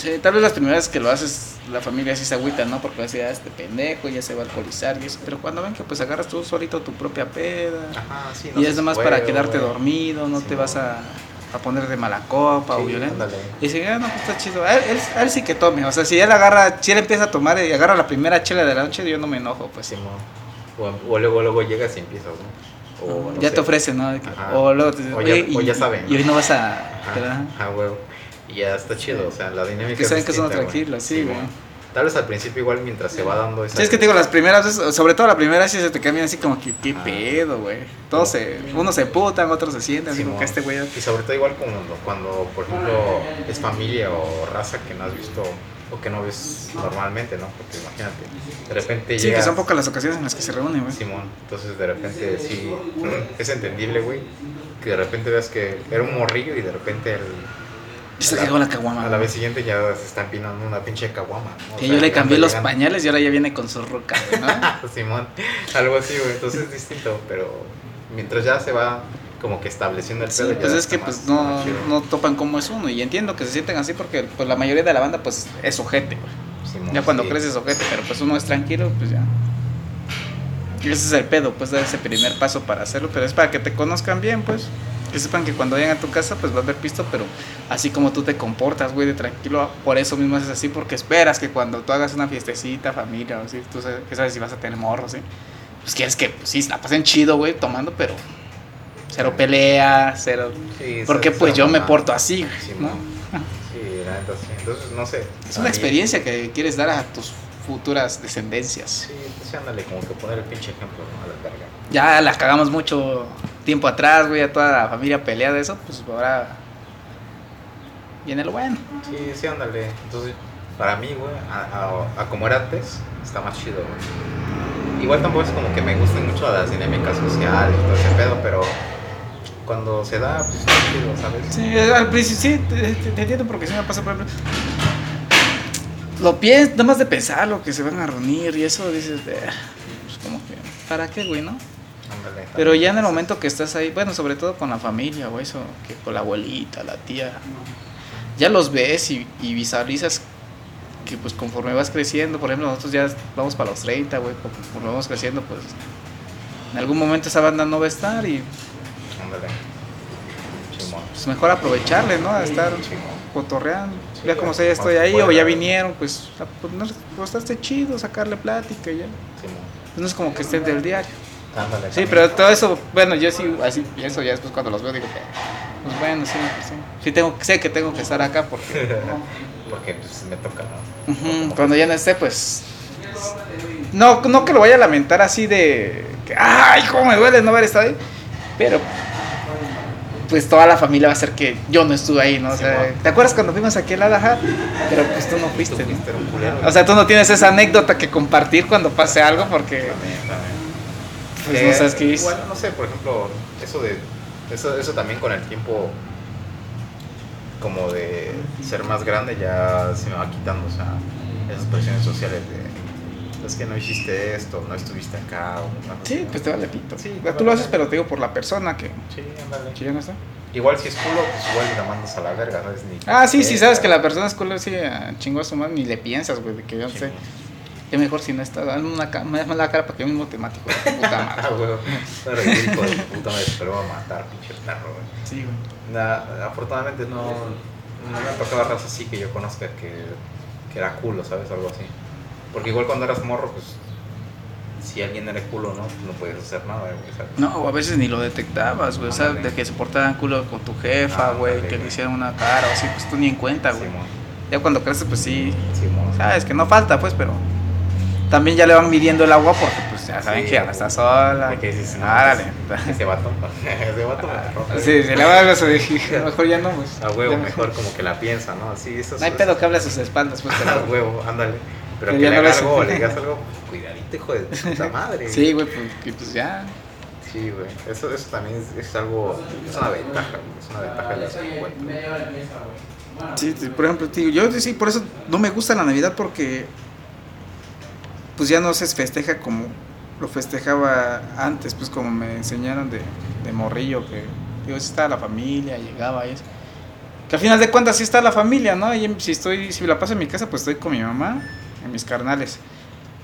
Sí, tal vez las primeras que lo haces, la familia sí se agüita, ¿no? Porque a decir, ah, este pendejo ya se va a alcoholizar y eso. Pero cuando ven que pues agarras tú solito tu propia peda. Ajá, sí. y es nomás para quedarte dormido dormido, no Sí, te no. vas a, a poner de mala copa o violento. ándale. Y dice, ah, no, pues está chido. A él, él- a él sí que tome. O sea, si él agarra, si él empieza a tomar y agarra la primera chela de la noche, yo no me enojo, pues sí. Simón. O, o luego, luego llegas y empiezas, ¿no? O, no ya sé. te ofrecen, ¿no? Ajá. o luego te dicen, O ya- "Oye, o y, ya saben, Y hoy ¿no? no vas a. Ajá, ¿verdad? ajá, huevo. Y ya está chido, o sea, la dinámica Que saben que son tranquilos, sí, güey. Tal vez al principio igual mientras se va dando esa... Sí, es que te digo, las primeras veces, sobre todo la primera vez sí se te cambian así como que, ¿qué Ah. pedo, güey? Todos se, unos se putan, otros se sienten, así como que este güey... Y sobre todo igual cuando, cuando, por ejemplo, es familia o raza que no has visto o que no ves normalmente, ¿no? Porque imagínate, de repente Sí, llegas... que son pocas las ocasiones en las que se reúnen, güey. Simón, entonces de repente sí, es entendible, güey, que de repente veas que era un morrillo y de repente el, Y se cagó la caguama. a la vez siguiente ya se está empinando una pinche caguama. ¿no? Que sea, yo le cambié los llegando. pañales y ahora ya viene con su roca, ¿no? Simón, algo así, güey, entonces es distinto, pero mientras ya se va como que estableciendo el Sí, pedo, ya pues es que pues no, no topan cómo es uno y entiendo que se sienten así porque pues la mayoría de la banda pues es ojete, güey. Simón, Ya cuando sí. creces ojete, pero pues uno es tranquilo, pues ya. Y ese es el pedo, pues dar ese primer paso para hacerlo, pero es para que te conozcan bien, pues. Que sepan que cuando vayan a tu casa, pues vas a ver pisto, pero así como tú te comportas, güey, de tranquilo, por eso mismo haces así, porque esperas que cuando tú hagas una fiestecita, familia, o así, tú sabes, que sabes si vas a tener morros, ¿sí? Pues quieres que, pues, sí, la pasen chido, güey, tomando, pero cero pelea, cero... Sí, Porque pues yo me mamá. porto así, güey, Simón. ¿no? Sí, la neta sí. Entonces, no sé. Es una experiencia que quieres dar a tus futuras descendencias. Sí, pues ándale, como que poner el pinche ejemplo, ¿no? A la verga. Ya la cagamos mucho tiempo atrás, güey, a toda la familia pelea de eso, pues ahora viene lo bueno. Sí, sí, ándale. Entonces, para mí, güey, a, a- a como era antes, está más chido, güey. Igual tampoco es como que me gusten mucho las dinámicas sociales y todo ese pedo, pero cuando se da, pues está chido, ¿sabes? Sí, al principio sí, te, te- te entiendo porque sí me pasa, por ejemplo. Lo piensas, nada más de pensar lo que se van a reunir y eso dices, de, "Ah, pues como que, ¿para qué, güey, no? Ándale, Pero ya en el momento que estás ahí, bueno, sobre todo con la familia o eso, que con la abuelita, la tía, ya los ves y, y visualizas que pues conforme vas creciendo, por ejemplo, nosotros ya vamos para los 30, güey, conforme vamos creciendo, pues en algún momento esa banda no va a estar y Ándale. Pues mejor aprovecharle, ¿no? A estar cotorreando. Sí, ya como ya, sea, ya estoy ahí o ya vinieron, pues, a poner- pues esté chido, sacarle plática y ya. Pues, no es como que estén del diario. Ándale. Sí, también. pero todo eso, bueno, yo sí así pienso, ya después cuando los veo digo que, pues bueno, sí, pues, sí. Sí tengo, sé que tengo que estar acá porque Porque pues me toca, cuando ya no esté, pues... No, no que lo vaya a lamentar así de que, ay, cómo me duele no haber estado ahí, pero pues toda la familia va a ser que yo no estuve ahí, ¿no? O sea. ¿te acuerdas cuando fuimos aquí al Alaja? Pero pues tú no fuiste, ¿no? O sea, tú no tienes esa anécdota que compartir cuando pase algo porque. Pues Eh, no sabes qué hice. Igual, no sé, por ejemplo, eso de. Eso, eso también con el tiempo, como de ser más grande, ya se me va quitando, o sea, esas presiones sociales de. Es que no hiciste esto, no estuviste acá. O cosa Sí, pues te vale pito. Sí, tú lo haces, pero te digo por la persona que, Sí, que ya no está. Igual si es culo, pues igual la mandas a la verga, ¿sabes? Ni Ah, sí, sí, Eh, sabes que la persona es cool, sí, chingó a su madre, ni le piensas, güey, de que yo no sí, sé. Que mejor si no está, dame una ca- me das la cara para que yo mismo te mate, hijo de tu puta madre. Ah, huevo. Pero el hijo de puta madre, te lo va a matar, pinche perro, güey. Sí, güey. Na- afortunadamente no, no me ha tocado raza así que yo conozca que, que era culo, ¿sabes? Algo así. Porque igual cuando eras morro, pues si alguien era culo, ¿no? No podías hacer nada, güey, ¿sabes? No, o a veces ni lo detectabas, güey. O sea, de que se portaban culo con tu jefa, Ah, güey, que le hicieran una cara o así, pues tú ni en cuenta, güey. Simón, Ya cuando creces, pues sí, Simón. sabes que no falta, pues, pero también ya le van midiendo el agua porque, pues, ya saben Sí, que ya no está sola. Porque dices, no, Árale. Ese vato, ese vato me rompe. Sí, se le va a ver eso, dije, a lo mejor ya no, pues. A huevo, mejor como que la piensa, ¿no? Así, eso No hay pedo que hable a sus espaldas, pues, A huevo, ándale. Pero Que que le no hagas ves- algo le digas algo, cuidadito, hijo de puta madre. Sí, güey, pues, que, pues ya. Sí, güey. Eso, eso también es, es algo, es una ventaja, güey. Es una ventaja de la juventud. Sí, sí, por ejemplo, tío, yo sí, por eso no me gusta la Navidad porque pues ya no se festeja como lo festejaba antes, pues como me enseñaron de, de morrillo, que digo, estaba la familia, llegaba y eso. Que al final de cuentas sí está la familia, ¿no? Y si estoy, si la paso en mi casa, pues estoy con mi mamá, en mis carnales.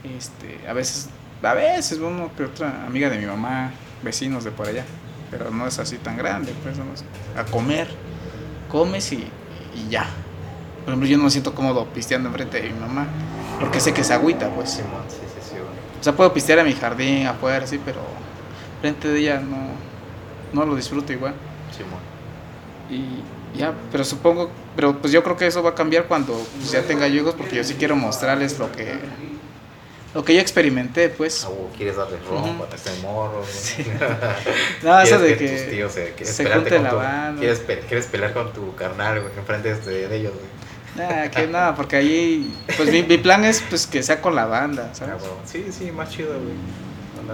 Este, a veces, a veces uno que otra amiga de mi mamá, vecinos de por allá, pero no es así tan grande, pues vamos a comer, comes y, y ya. Por ejemplo, yo no me siento cómodo pisteando enfrente de mi mamá, porque sé que se agüita, pues. Sí, sí, sí, güey. O sea, puedo pistear en mi jardín, afuera, sí, pero frente de ella no, no lo disfruto igual. Simón. Y ya, pero supongo, pero pues yo creo que eso va a cambiar cuando pues, ya tenga hijos porque yo sí quiero mostrarles lo que lo que yo experimenté, pues. Güey, quieres darle rompa, Ujú. te hacen morro. Sí. No, eso de tus que tíos se, quieres se junte la tu- banda. Quieres, pe- quieres pelear con tu carnal, güey, enfrente de, de ellos, güey. Nah, que nada, porque ahí, pues mi, mi plan es pues que sea con la banda, Ah, ¿sabes? Sí, sí, más chido, güey.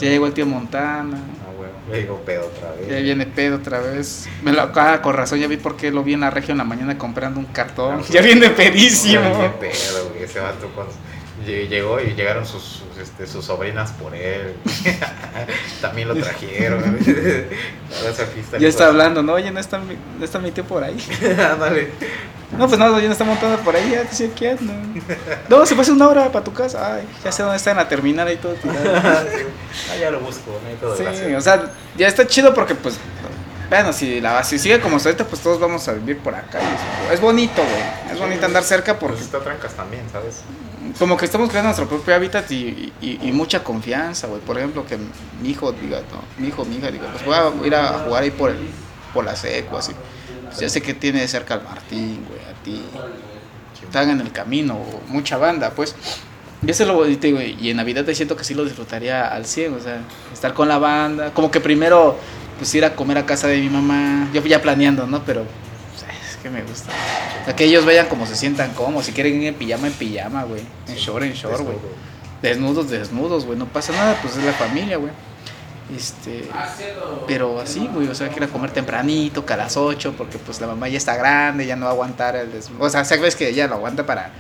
Ya llegó el tío Montana, Ah, güey. Ya llegó pedo otra vez. ya viene pedo otra vez. Me lo ah, con razón, ya vi por qué lo vi en la región en la mañana comprando un cartón. Ah, Ya viene Ya pedísimo. viene pedo, güey. Ese vato con... lle- Llegó y llegaron sus, sus, este, sus sobrinas por él. También lo trajeron. Ya está hablando, no, oye, no está, mi- no está mi tío por ahí. Ándale. No, pues no, ya no está montando por ahí, ya que anda. No, se hace una hora para tu casa. Ay, ya sé dónde está en la terminal y todo tirado. ah, ya lo busco, no Sí, o sea, ya está chido porque pues bueno, si la si sigue como está ahorita, pues todos vamos a vivir por acá. es, bonito, güey. Es bonito andar cerca porque Pues está trancas también, ¿sabes? Como que estamos creando nuestro propio hábitat y, y- y mucha confianza, güey. Por ejemplo, que mi hijo diga, no, mi hijo, mi hija diga, pues voy a ir a jugar ahí por el por la seco así. Pues ya sé que tiene cerca al Martín, güey, a ti. Están en el camino, mucha banda, pues. Y eso es lo bonito, güey. Y en Navidad te siento que sí lo disfrutaría al 100, o sea, estar con la banda. Como que primero, pues ir a comer a casa de mi mamá. Yo ya planeando, ¿no? Pero que me gusta. O sea, que ellos vayan como se sientan cómodos. Si quieren ir en pijama, en pijama, güey. En short, en short, güey. Desnudos, desnudos, güey. No pasa nada, pues es la familia, güey. Este, pero así, güey, o sea, a comer tempranito, que a las 8, porque pues la mamá ya está grande, ya no va a aguantar el O sea, sabes que ella lo aguanta para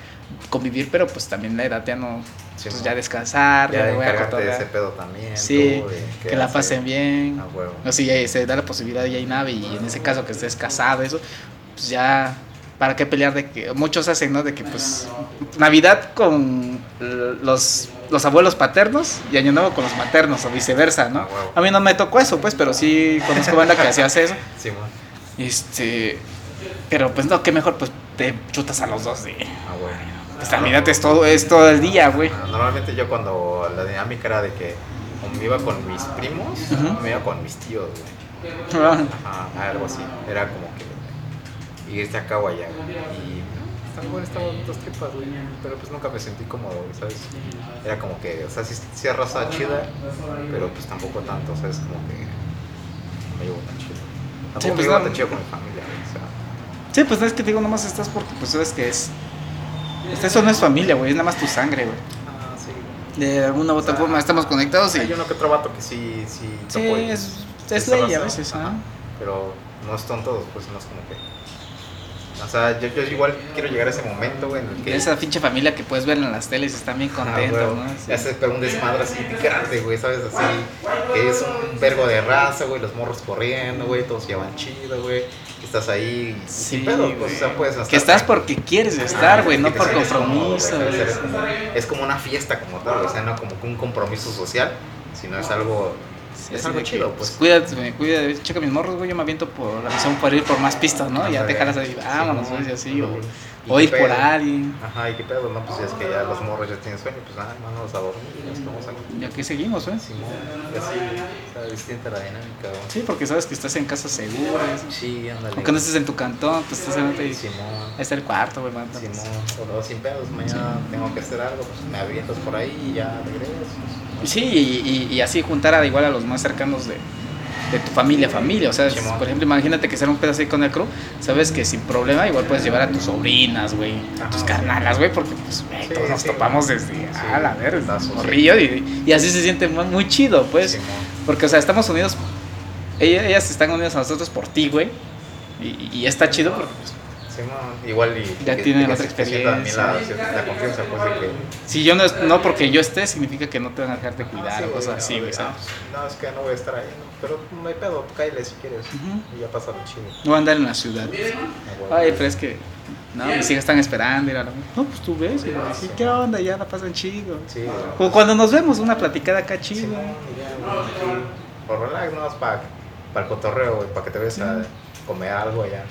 convivir, pero pues también la edad ya no, Sí, pues ya descansar, ya, voy a de ese pedo también. Sí, tú, de qué que la pasen bien. A huevo. O si ya se da la posibilidad de ya hay nave y en ese caso que estés casado, eso, pues ya, ¿para qué pelear de que muchos hacen, ¿no? De que pues Navidad con los, los abuelos paternos y Año Nuevo con los maternos o viceversa, ¿no? A huevo. A mí no me tocó eso, pues, pero sí conozco banda que hacía eso. Sí, mo. Este, pero pues no, qué mejor, pues te chutas a los dos de... A huevo. Pues Navidad es todo, es todo el día, güey. Ah, Normalmente yo cuando la dinámica era de que me iba con mis primos, o me iba con mis tíos, güey. Ah, Ajá, algo así. Era como que irte acá o allá. Y están buenas, estaban dos tripas, güey. Pero pues nunca me sentí cómodo, ¿sabes? Era como que, o sea, sí, sí es raza chida, pero pues tampoco tanto, ¿sabes? Como que no me llevo tan chido. Tampoco Sí, pues, me llevo no. tan chido con mi familia, güey. O sea, Sí, pues no es que te digo, nomás estás porque pues sabes que es... Este, Eso no es familia, güey, es nada más tu sangre, güey. ah, sí. De alguna u otra O sea, forma estamos conectados y... Hay uno que otro vato que sí, sí, Sí, topo y- es, es ley a veces, ajá. ¿ah? Pero no son todos, pues no es como que. O sea, yo, yo igual quiero llegar a ese momento, güey, en el que. Esa pinche familia que puedes ver en las teles están bien Ah, contentos, güey, ¿no? Sí. Ya se pega un desmadre así grande, güey, ¿sabes? Así, que es un vergo de raza, güey, los morros corriendo, güey, todos llevan chido, güey. que Estás ahí Sí, sin pedo, pues, o sea, puedes estar Que estás porque quieres estar, güey, Ah, no por compromiso. güey. ¿sabes? Es como, es como una fiesta como tal, o sea, no como un compromiso social, sino es algo, Sí, es algo que, chido, pues. Cuídate, me cuida, checa mis morros, güey, yo me aviento por la misión para ir por más pistas, ¿no? Ya te Ándale. jalas ahí, vámonos, güey, así, o, ¿Y o ir por alguien. Ajá, ¿y qué pedo? No, pues es que ya los morros ya tienen sueño, pues nada, vámonos a dormir, nos quedamos aquí. Y aquí seguimos, y así, está distinta la dinámica. Sí, porque sabes que estás en casa segura. Sí, ándale. Aunque no estés en tu cantón, pues estás en otro Simón, ahí está el cuarto, güey, manda. Simón, o o sin pedos, mañana tengo que hacer algo, pues me avientas por ahí y ya regreso. Sí, y, y- y así juntar a, igual a los más cercanos de, de tu familia, familia. O sea, por ejemplo, imagínate que sea un pedazo ahí con el crew. Sabes que sin problema igual puedes llevar a tus sobrinas, güey, a tus carnalas, güey, porque pues, Sí, todos nos topamos desde a la verga, morrillo, y, y así se siente muy, chido, pues. Porque, o sea, estamos unidos, ellas, ellas están unidas a nosotros por ti, güey. Y, y está chido porque pues, Igual y. Ya que- tienen que otra también La, experiencia. la confianza, pues, de que. si yo no, es- no porque yo esté, significa que no te van a dejar de cuidar Sí, o cosas así, no, güey, ah, ¿sabes? No, es que no voy a estar ahí, ¿no? pero no hay pedo, cállale si quieres. Y ya pasa lo chido. No andar en la ciudad. Ah. Ay, pero es que. No, mis hijas están esperando. ir a la- No, pues tú ves. y sí, ¿Qué onda? Ya la pasan chido. Sí. Como cuando nos vemos, una platicada acá Sí, chido. Por relax, no es para el cotorreo, para que te vayas a comer algo allá.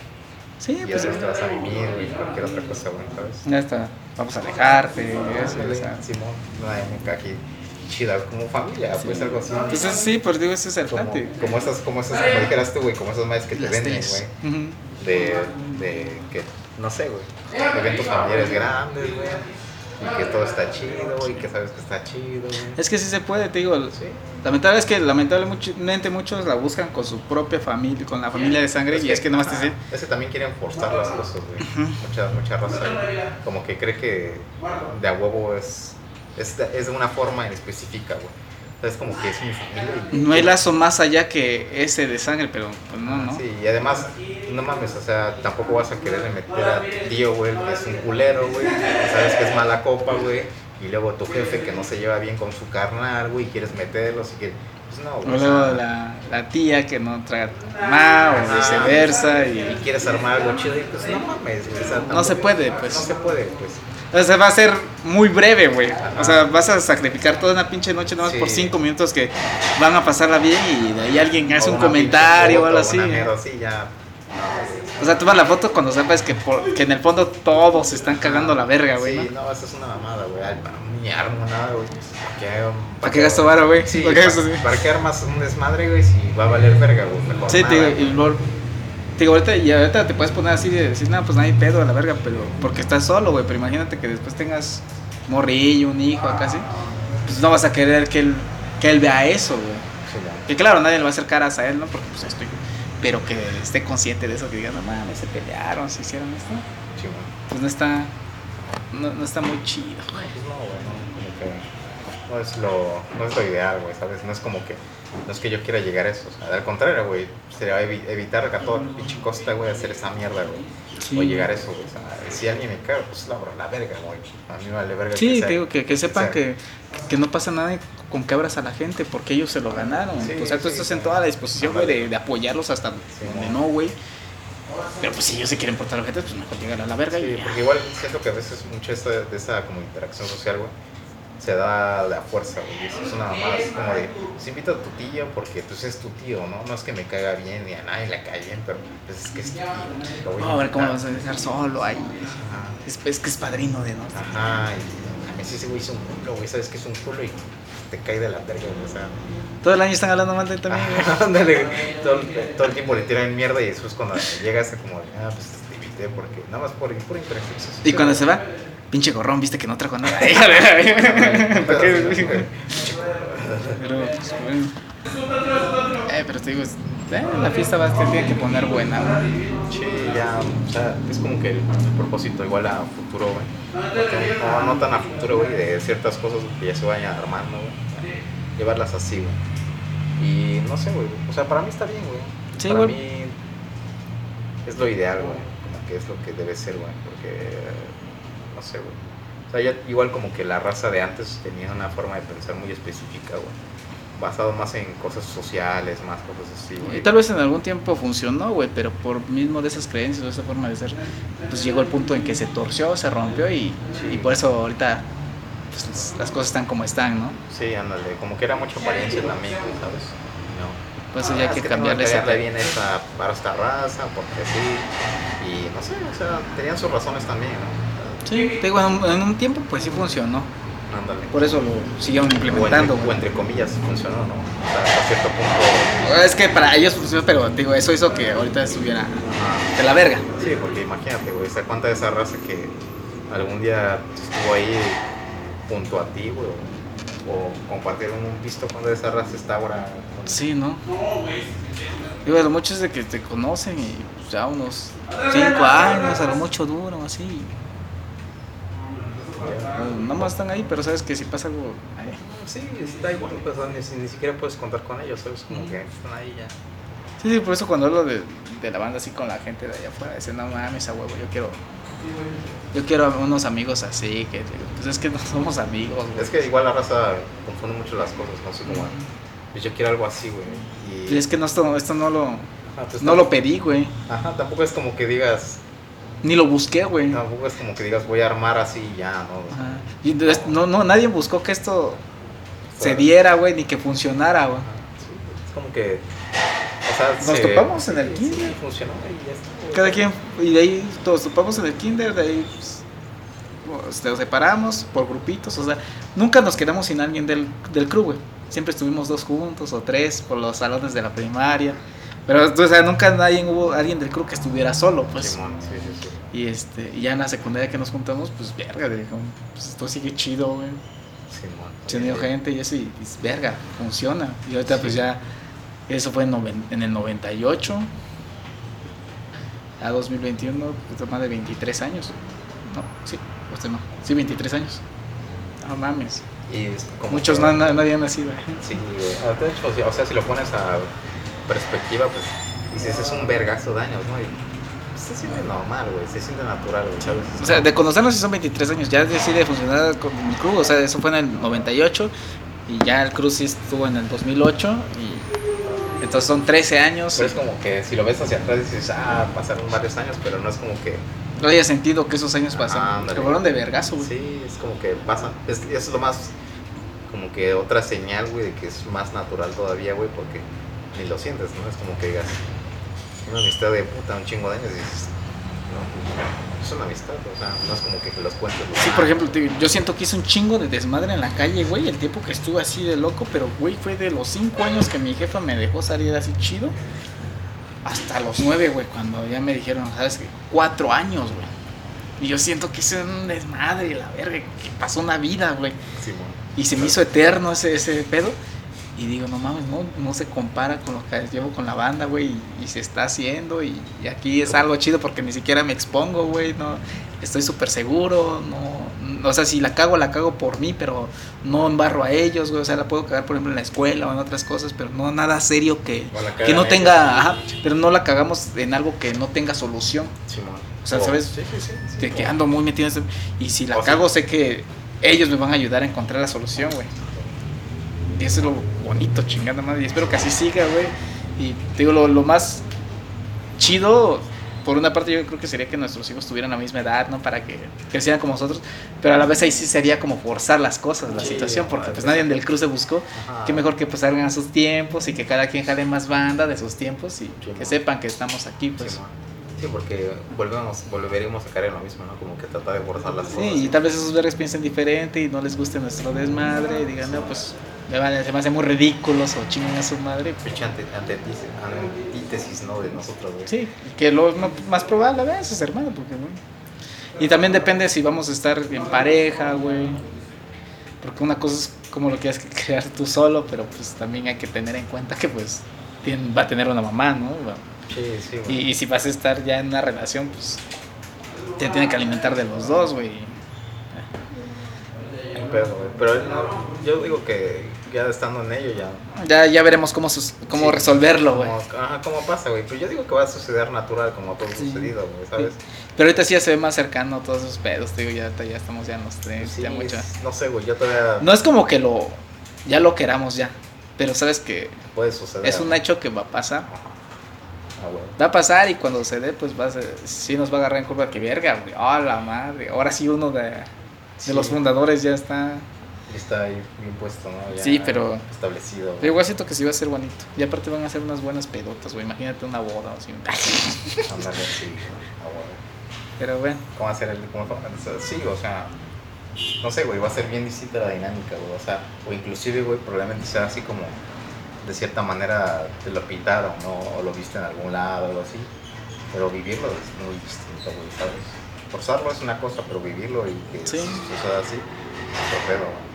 Sí, Y pues. después te vas a vivir, güey, cualquier otra cosa, güey, ¿sabes? Ya está. Vamos a alejarte. Eso, Ándale, o sea. Simón, no hay nunca aquí. chida como familia, pues algo así. Entonces sí, pues digo, ese es el Como, como esas, como esas, como dijeras tú, güey, como esas madres que te Las venden, güey. De, de que, no sé, güey, eventos familiares grandes, güey. Y que todo está chido, güey, que sabes que está chido. Es que sí se puede, te digo. Sí. Lamentable es que lamentablemente muchos la buscan con su propia familia, con la familia de sangre, y es que nomás te ajá, dicen, Es que también quieren forzar las cosas, güey. Mucha, mucha raza, como que cree que de a huevo es, es, de- es de una forma en específica, güey. Es como que es mi familia y... no hay lazo más allá que ese de sangre, pero pues no, ¿no? Sí, y además, no mames, o sea, tampoco vas a quererle meter a tío, güey, que es un culero, güey, sabes que es mala copa, güey, y luego tu jefe que no se lleva bien con su carnal, güey, y quieres meterlo, así que, pues no, güey. o luego la, la tía que no traga mamá, o viceversa, Y y... quieres armar algo chido, y pues no mames, güey, o sea, No se puede, pues. No se puede, pues. O sea, va a ser muy breve, güey. O sea, vas a sacrificar toda una pinche noche nomás Sí. por cinco minutos que van a pasarla bien y de ahí alguien hace O un comentario o algo así. ya. O sea, tomas la foto cuando sabes que, por- que en el fondo todos se están cagando la verga, güey. Sí, ¿no? no, eso es una mamada, güey. Ni armo nada, güey. ¿Para qué, ¿Para qué gasto varo, güey? Sí, ¿Para qué armas un desmadre, güey? Si va a valer verga, güey. Sí, te digo, y te digo, ahorita, y ahorita te puedes poner así de decir, no, pues hay pedo a la verga, pero porque estás solo, güey. Pero imagínate que después tengas morrillo, un hijo, acá así. Pues no vas a querer que él, que él vea eso, güey. Sí. Que claro, nadie le va a hacer caras a él, ¿no? Porque pues estoy. Pero que esté consciente de eso, que diga, no mames, se pelearon, se hicieron esto. Sí. Pues no está. No, no está muy chido, güey. Pues no, güey, no, como que no es lo, no es lo ideal, güey, ¿sabes? No es como que, no es que yo quiera llegar a eso, o sea, al contrario, güey, sería evi- evitar a toda pinche costa, güey, hacer esa mierda, güey, Sí. o llegar a eso, güey, o sea, si alguien me caga, pues la, la verga, güey, a mí me vale verga Sí, sea- te digo que, que sepan sea- que, que no pasa nada con que abras a la gente porque ellos se lo ganaron. Sí, o sea, tú sí, estás en toda la disposición, güey, de, de apoyarlos hasta donde no, güey. Pero pues si ellos se quieren portar a la gente, pues mejor llegar a la verga Sí, y porque igual siento que a veces mucho esa, de esa como interacción social, güey, se da de a fuerza, güey. y Eso es una mamada, es como de, pues invita a tu tío porque pues es tu tío, ¿no? No es que me caiga bien ni a nadie le cae bien, pero pues es que es tu tío. No, a ver cómo vas a dejar solo ahí. Es, es que es padrino de no. Ajá, y a mí sí ese güey es un culo, güey, sabes que es un culo y te cae de la verga, o sea. Todo el año están hablando mal de él también, ándale, todo, el- todo el tiempo le tiran mierda y después cuando llegas como, ah, pues te invité porque, nada más por interacción social. Y cuando se va, pinche gorrón, viste que no trajo nada. ¿Para qué? Pero, pues, bueno. Eh, pero te digo, eh, la fiesta va a tiene que poner buena, güey. Sí, ya, o sea, es como que el, el propósito igual a futuro, güey. No, no tan a futuro, güey, de ciertas cosas que ya se vayan armando, güey. Llevarlas así, güey. Y no sé, güey, o sea, para mí está bien, güey. Sí, para mí es lo ideal, güey. Como que es lo que debe ser, güey. Porque, no sé, güey. O sea, ya, igual como que la raza de antes tenía una forma de pensar muy específica, güey. Basado más en cosas sociales, más cosas así, güey. Y tal vez en algún tiempo funcionó, güey, pero por mismo de esas creencias o esa forma de ser, pues llegó el punto en que se torció, se rompió y, Sí. y por eso ahorita pues, las cosas están como están, ¿no? Sí, ándale, como que era mucha apariencia también, ¿sabes? No. Por eso ya Ah, hay que cambiarle bien esta, para esta raza, porque sí. Y no sé, o sea, tenían sus razones también, ¿no? Sí, te digo, en un, en un tiempo pues sí funcionó. Ándale. Por eso lo siguieron O entre, implementando, o entre comillas funcionó, ¿no? O sea, hasta cierto punto. Es que para ellos funcionó, pero digo, eso hizo que ahorita estuviera ajá. de la verga. Sí, porque imagínate, güey, ¿se cuánta de esa raza que algún día estuvo ahí junto a ti, güey? O, compartieron un visto cuando de esa raza está ahora. con- Sí, ¿no? Digo, lo mucho es de que te conocen y pues, ya unos 5 años, a lo mucho duro, así. O Nada más están ahí, pero sabes que si pasa algo. ahí. Sí, está igual, pues ni, ni siquiera puedes contar con ellos, ¿sabes? Como que están ahí ya. Sí, sí, por eso cuando hablo de, de la banda así con la gente de allá afuera, dicen, no mames, a huevo, yo quiero. Yo quiero unos amigos así, que pues es que no somos amigos, güey. Es que igual la raza confunde mucho las cosas, no sé cómo. Pues yo quiero algo así, güey. Y, Y es que no, esto, esto no lo, Ajá, pues no lo pedí, güey. Ajá, tampoco es como que digas. Ni lo busqué, güey. Tampoco es como que digas voy a armar así y ya, ¿no? Ajá. Y entonces, no, no, nadie buscó que esto se diera, güey, ni que funcionara, güey. Sí, es como que. O sea, Nos se- topamos en el sí, kinder. Sí, funcionó y ya está. Cada quien, y de ahí todos topamos en el kinder, de ahí, pues, nos separamos por grupitos, o sea, nunca nos quedamos sin alguien del, del crew, güey. Siempre estuvimos dos juntos o tres por los salones de la primaria. Pero, o sea, nunca nadie, hubo alguien del crew que estuviera solo, pues. Simón, sí, sí, sí. Y este, y ya en la secundaria que nos juntamos, pues verga, pues esto sigue chido, güey. Simón. Oye, gente y eso, y, y, verga, funciona. Y ahorita pues Sí. ya, eso fue en, noven- en el 98, a 2021, pues más de 23 años. No, sí, usted no, sí, 23 años. No mames. Y Muchos que- no, nadie ha nacido. Sí. Ah, De hecho, sí, o sea, si lo pones a perspectiva, pues dices, es un vergazo de años, ¿no? Y pues, se siente normal, güey, se siente natural, güey, ¿sabes? O sea, de conocernos si son 23 años, ya decide funcionar con el crew, o sea, eso fue en el 98 y ya el crew sí estuvo en el 2008 y entonces son 13 años. Pero es como que si lo ves hacia atrás dices, ah, pasaron varios años, pero no es como que, No haya sentido que esos años Ah, pasaron. ándale. que fueron de vergazo, güey. sí, es como que pasan. Es, es lo más, como que otra señal, güey, de que es más natural todavía, güey, porque ni lo sientes, ¿no? Es como que digas, una amistad de puta, un chingo de años, y dices, no, es una amistad, o sea, no es como que los cuentes. güey. Sí, por ejemplo, yo siento que hice un chingo de desmadre en la calle, güey, el tiempo que estuve así de loco, pero, güey, fue de los 5 años que mi jefa me dejó salir así chido, hasta los 9, güey, cuando ya me dijeron, ¿sabes qué? 4 años, güey. Y yo siento que hice un desmadre, la verga, que pasó una vida, güey. Simón. Y se me hizo eterno ese, ese pedo. Y digo, no mames, no, no se compara con lo que llevo con la banda, güey. Y, y se está haciendo. Y, y aquí es algo chido porque ni siquiera me expongo, güey. No, estoy súper seguro. No, o sea, si la cago, la cago por mí, pero no embarro a ellos, güey. O sea, la puedo cagar, por ejemplo, en la escuela o en otras cosas, pero no nada serio que, que no ellos, tenga. Pero no la cagamos en algo que no tenga solución. O sea, ¿sabes? Sí, sí, sí. sí, De que ando muy metido en Y si la O cago, sé que ellos me van a ayudar a encontrar la solución, güey. Y eso es lo bonito, chingada madre. Y espero que así siga, güey. Y te digo, lo, lo más chido, por una parte, yo creo que sería que nuestros hijos tuvieran la misma edad, ¿no? Para que crecieran como nosotros. Pero a la vez ahí sí sería como forzar las cosas, la Sí, situación, porque pues madre. nadie del cruz se buscó. Ajá. Qué mejor que pues salgan a sus tiempos y que cada quien jale más banda de sus tiempos y Sí, que man. sepan que estamos aquí, pues. Simón. Sí, porque volvemos, volveremos a caer en lo mismo, ¿no? Como que tratar de forzar las Sí, cosas. y tal vez esos verdes piensen diferente y no les guste nuestro desmadre y digan, no, pues se me hace muy ridículos o chingan a su madre. Ante- antítesis, antítesis, ¿no? De nosotros, güey. Sí, que lo más probable a veces, hermano, porque bueno. Y también depende si vamos a estar en pareja, güey. Porque una cosa es como lo quieras crear tú solo, pero pues también hay que tener en cuenta que pues tien- va a tener una mamá, ¿no? Sí, sí, güey. y si vas a estar ya en una relación, pues te tiene que alimentar de los dos, güey. Un pedo, güey. Pero no, yo digo que ya estando en ello ya. Ya, ya veremos cómo, sus- cómo Sí, resolverlo, güey. Ajá, ¿cómo pasa, güey? Pero yo digo que va a suceder natural, como todo Sí. sucedido, güey, ¿sabes? Pero ahorita sí ya se ve más cercano todos esos pedos, te digo, ya, ya estamos ya en los tres, Sí, ya mucho. es- no sé, güey, yo todavía No es como que lo, ya lo queramos ya, pero sabes que puede suceder. es un hecho que va a pasar. Ah. Va a pasar y cuando se dé, pues va a ser- sí nos va a agarrar en curva que verga, güey. Oh, la madre. Ahora sí uno de, de los fundadores ya está. Está ahí bien puesto, ¿no? Ya Sí, pero- Establecido. Pero igual siento que sí va a ser bonito. Y aparte van a ser unas buenas pedotas, güey. Imagínate una boda o así. Ándale, sí, güey. Ah, güey. Pero bueno. ¿Cómo va a ser el.? Cómo, sí, o sea. No sé, güey, va a ser bien distinta la dinámica, güey. O sea, o inclusive, güey, probablemente sea así como. De cierta manera te lo pintaron, ¿no? O lo viste en algún lado o algo así. Pero vivirlo es muy distinto, güey, ¿sabes? Forzarlo es una cosa, pero vivirlo y que Sí. suceda así, otro pedo, güey.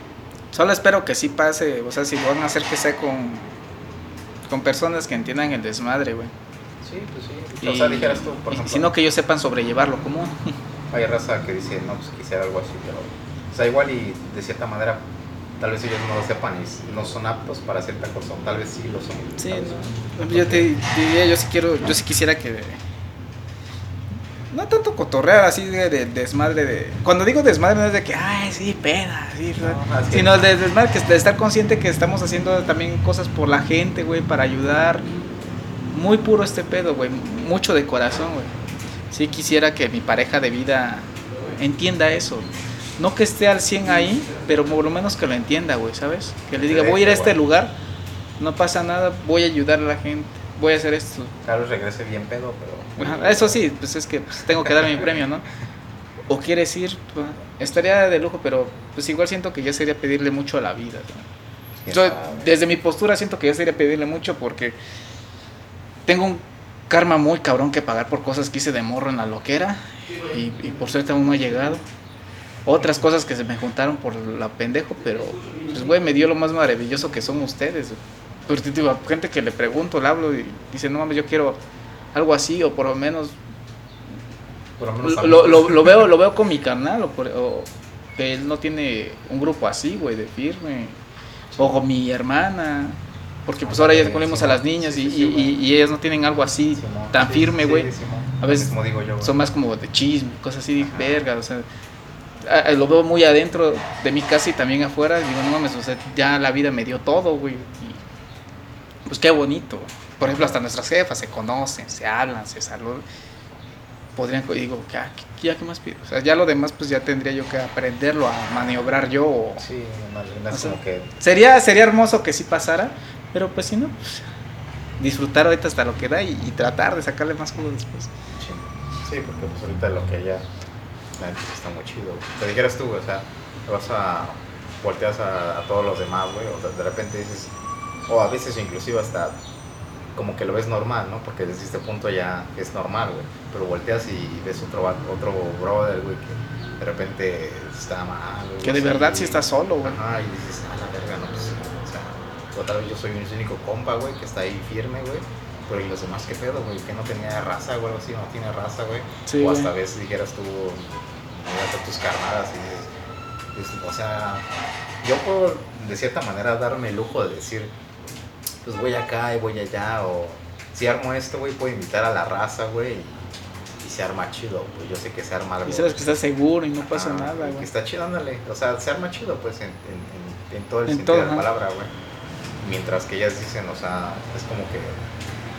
Solo espero que sí pase. O sea, si van a hacer que sea con, con personas que entiendan el desmadre, güey. Sí, pues sí. Y, o sea, dijeras tú, por y ejemplo. sino que ellos sepan sobrellevarlo como. Hay raza que dice, no, pues quisiera algo así, pero. O sea, igual y de cierta manera, tal vez ellos no lo sepan y no son aptos para cierta cosa, tal vez sí lo son. Sí. Yo te diría, yo sí quiero, yo sí quisiera que no tanto cotorrear así de, de desmadre de cuando digo desmadre no es de que ay sí peda sí, No, sino de desmadre que de estar consciente que estamos haciendo también cosas por la gente güey para ayudar. Muy puro este pedo güey mucho de corazón güey. Sí quisiera que mi pareja de vida entienda eso. No que esté al 100 ahí pero por lo menos que lo entienda güey sabes que le diga voy a ir a este lugar no pasa nada voy a ayudar a la gente voy a hacer esto vez regrese bien pedo, pero. Ajá, Eso sí, pues es que pues, tengo que dar mi premio, ¿no? o quieres ir, pues, estaría de lujo, pero pues igual siento que ya sería pedirle mucho a la vida. ¿no? ¿Quién Yo, desde mi postura siento que ya sería pedirle mucho porque tengo un karma muy cabrón que pagar por cosas que hice de morro en la loquera y, y por suerte aún no ha llegado. Otras cosas que se me juntaron por la pendejo, pero pues güey, me dio lo más maravilloso que son ustedes. Pero te digo, a gente que le pregunto, le hablo y dice, no mames, yo quiero algo así o por lo menos Por lo menos lo, amigos. lo, lo veo lo veo con mi canal o, por- o que él no tiene un grupo así güey de firme o con mi hermana porque pues ahora ya ponemos a las niñas y, ellas no tienen algo así tan firme güey. A veces Como digo yo, güey. son más como de chisme cosas así Ajá. verga o sea lo veo muy adentro de mi casa y también afuera digo no mames o sea ya la vida me dio todo güey y pues qué bonito por ejemplo hasta nuestras jefas se conocen se hablan se saludan podrían y digo ya, ya qué más pido o sea ya lo demás pues ya tendría yo que aprenderlo a maniobrar yo o- Sí, no, O sea, como que. sería sería hermoso que sí pasara pero pues si no pues, disfrutar ahorita hasta lo que da y, y tratar de sacarle más jugo después chingo. Sí, porque pues ahorita lo que ya. Sí está muy chido. Te dijeras tú, o sea, te vas a. Volteas a, a todos los demás, güey. O de repente dices. O a veces inclusive hasta. Como que lo ves normal, ¿no? Porque desde este punto ya es normal, güey. Pero volteas y ves otro, otro brother, güey, que de repente está mal. güey, que de verdad sí está solo güey Ajá, y dices, a la verga, no, pues, o sea, otra vez yo soy mi único compa, güey, que está ahí firme, güey. Pero ¿y los demás qué pedo, güey? Que no tenía raza, güey, algo así, no tiene raza, güey. Sí, o hasta a veces dijeras tú, miras a tus carnadas y dices, pues, o sea, yo puedo de cierta manera darme el lujo de decir, pues voy acá y voy allá, o si armo esto, güey, puedo invitar a la raza, güey, y, y se arma chido, güey. Yo sé que se arma algo. y sabes que estás seguro y no pasa nada Que güey está chido, ándale. O sea, se arma chido, pues, en, en, en, en todo el En sentido todo, de la palabra, güey. Mientras que ellas dicen, o sea, es como que,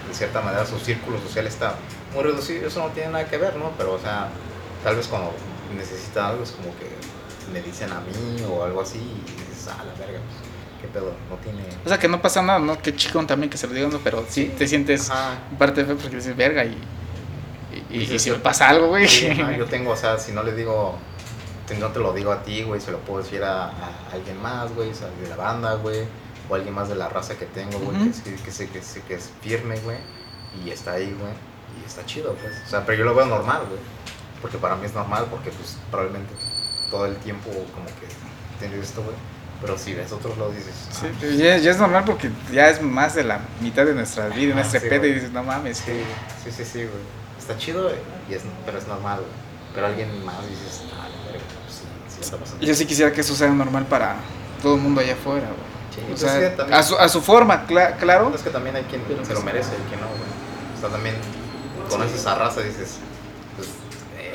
de cierta manera, su círculo social está muy reducido. Eso no tiene nada que ver, ¿no? Pero, o sea, tal vez cuando necesita algo es como que me dicen a mí o algo así y dices, ah, la verga, pues, qué pedo, no tiene... O sea, que no pasa nada, ¿no? Que chico también que se lo digan, ¿no? pero sí, te sientes Ajá. parte de fe porque dices, verga, y, y, y si me pasa algo, güey. Sí, yo tengo, o sea, si no le digo, no te lo digo a ti, güey, se lo puedo decir a, a alguien más, güey, o sea, de la banda, güey, o alguien más de la raza que tengo, güey, que, sí- que, sé que, sé que es firme, güey, y está ahí, güey, y está chido, pues, o sea, pero yo lo veo normal, güey, porque para mí es normal, porque, pues, probablemente todo el tiempo como que tenido esto, güey, pero si ves otros lados dices, ah, Sí, pero ya, ya es normal porque ya es más de la mitad de nuestra vida, Ah, nuestra sí, pedo, y dices, no mames, sí, que sí, sí, sí, güey, está chido, y es, pero es normal, güey, pero alguien más dices, ah, verga, pues, sí, sí está pasando. yo sí quisiera que eso sea normal para todo el mundo allá afuera, güey. Sí, O pues sea, es que también- a su, a su forma, cla- claro. Es que también hay quien Pero se lo merece y quien no, güey. O sea, también conoces a raza y dices, eh,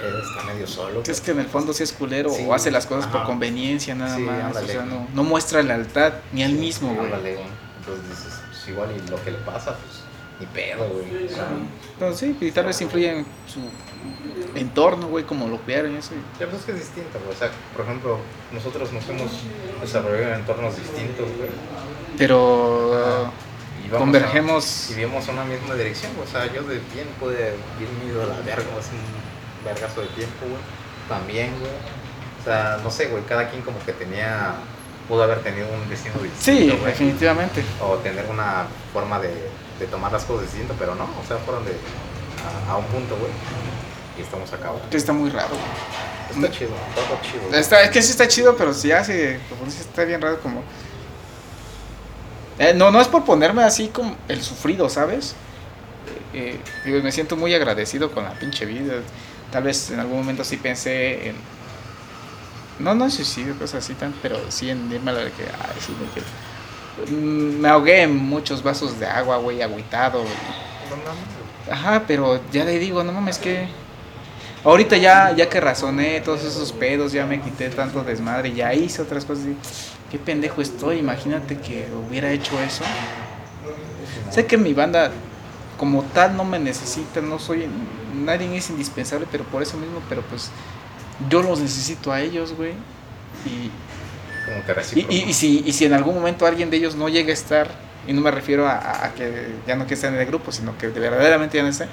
está medio solo. Es que en el fondo sí es culero Sí, o hace las cosas por conveniencia nada Sí, más. O sea, no, no muestra lealtad ni al Sí, mismo, güey. Entonces dices, pues igual y lo que le pasa, pues, ni pedo, güey. O sea, Entonces sí, y tal vez influye en su entorno, güey, como lo vieron y eso. ya, pues es que es distinto, güey. O sea, por ejemplo, nosotros nos hemos desarrollado en entornos distintos, güey. Pero convergemos. a- y vimos una misma dirección, güey. O sea, yo de bien pude irme a la verga un vergazo de tiempo, güey. También, güey. O sea, no sé, güey, cada quien como que tenía, pudo haber tenido un destino distinto, Sí, güey. definitivamente. O tener una forma de, de tomar las cosas distinto, pero no, o sea, fueron de, a, a un punto, güey. Y estamos acá, güey. Está muy raro. güey. Está chido, todo chido. güey. Está, es que sí está chido, pero sí hace, como dices, está bien raro como... Eh, no, no es por ponerme así como el sufrido, ¿sabes? Eh, digo, me siento muy agradecido con la pinche vida. Tal vez en algún momento sí pensé en... No, no en suicidio, cosas así tan, pero sí en irme a la de que, ay, sí, que- Mm, Me ahogué en muchos vasos de agua, güey, agüitado. y-. Ajá, pero ya le digo, no mames, que. Ahorita ya, ya que razoné todos esos pedos, ya me quité tanto desmadre, ya hice otras cosas. y, Qué pendejo estoy, imagínate que hubiera hecho eso. Sé que mi banda, como tal, no me necesita, no soy. Nadie es indispensable, pero por eso mismo, pero pues. Yo los necesito a ellos, güey. Y, Como que y, y- y si, y si en algún momento alguien de ellos no llega a estar y no me refiero a, a que ya no que estén en el grupo, sino que verdaderamente ya no estén,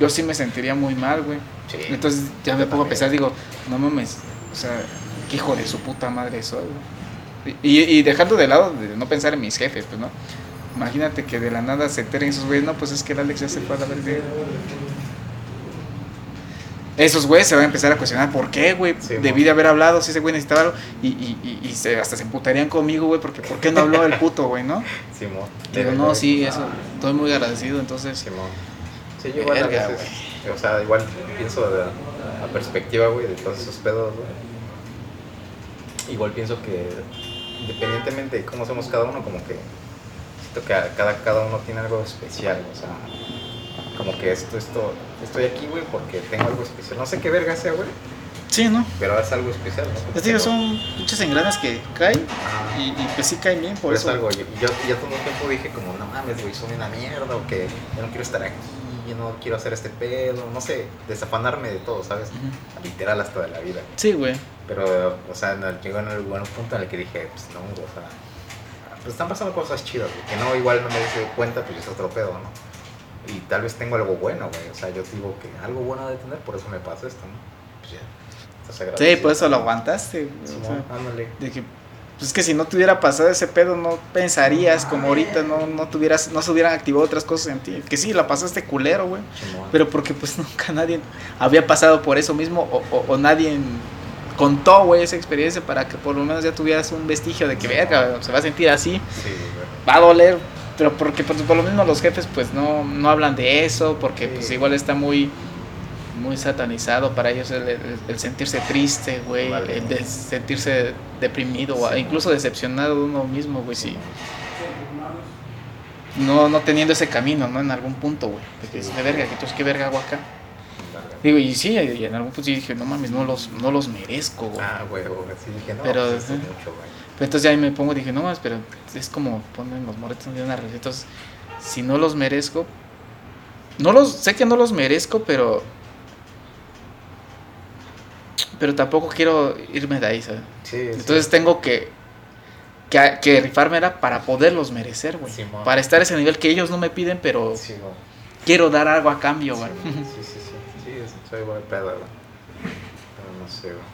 yo sí me sentiría muy mal, güey. Sí. Entonces ya me pongo a pensar, digo, no mames, o sea, qué hijo de su puta madre soy, güey. Y, y dejando de lado de no pensar en mis jefes, pues, ¿no? Imagínate que de la nada se enteren esos güeyes, no, pues es que el Alex ya se fue a la verga. Esos güeyes se van a empezar a cuestionar, ¿por qué, güey? Sí, Debí mo. de haber hablado, si ese güey necesitaba algo. Y, y, y, y se, hasta se emputarían conmigo, güey, porque ¿por qué no habló el puto, güey, no? Simón. Digo, no, sí, eso, estoy muy agradecido, entonces... Simón. Sí, yo igual a Verga, veces, o sea, igual pienso de la perspectiva, güey, de todos esos pedos, güey. Igual pienso que independientemente de cómo somos cada uno, como que siento que a- cada, cada uno tiene algo especial, o sea, como que esto, esto, estoy aquí, güey, porque tengo algo especial. No sé qué verga sea, güey, Sí, ¿no? pero es algo especial, ¿no? Digo, son muchas engranas que caen y, y pues sí caen bien, por eso. algo, yo, yo, yo todo el tiempo dije como, no mames, güey, soy una mierda, o que yo no quiero estar aquí, yo no quiero hacer este pedo, no sé, desafanarme de todo, ¿sabes? Ujú. Literal hasta de la vida. Sí, güey. Pero, o sea, no- llegó en el buen punto en el que dije, pues no, o sea, pues están pasando cosas chidas, güey, que no, igual no me doy cuenta, pues es otro pedo, ¿no? Y tal vez tengo algo bueno, güey, o sea, yo digo que algo bueno de tener, por eso me pasa esto, ¿no? Pues ya, estás Sí, agradecido. por eso lo aguantaste. güey, o Simón, sea, ándale. de que, pues es que si no te hubiera pasado ese pedo, no pensarías como ahorita, no, no tuvieras, no se hubieran activado otras cosas en ti. Que sí, la pasaste culero, güey. Pero porque pues nunca nadie había pasado por eso mismo o, o- o nadie contó, güey, esa experiencia para que por lo menos ya tuvieras un vestigio de que, verga, se va a sentir así, Sí, va a doler, pero porque pues, por lo mismo los jefes pues no, no hablan de eso, porque pues igual está muy muy satanizado para ellos el, el- el sentirse triste, güey, Vale. el de sentirse deprimido Sí. incluso decepcionado de uno mismo, güey, sí. No, no teniendo ese camino, ¿no? En algún punto, güey. Que es de verga, que entonces qué verga hago acá. Digo, y sí, y en algún punto sí dije, no mames, no los, no los merezco, güey. Ah, güey, güey, sí, dije, no, Pero, pues, es mucho, güey. Pero entonces ahí me pongo, dije, no más, pero es como ponen los moretos de una receta. Entonces, si no los merezco, no los, sé que no los merezco, pero, pero tampoco quiero irme de ahí, ¿sabes? Sí, sí. Entonces tengo que, que, que rifarme era para poderlos merecer, güey. Para estar a ese nivel que ellos no me piden, pero Sí, quiero dar algo a cambio, güey. Sí, soy buen pedo, güey. Pero no sé, güey.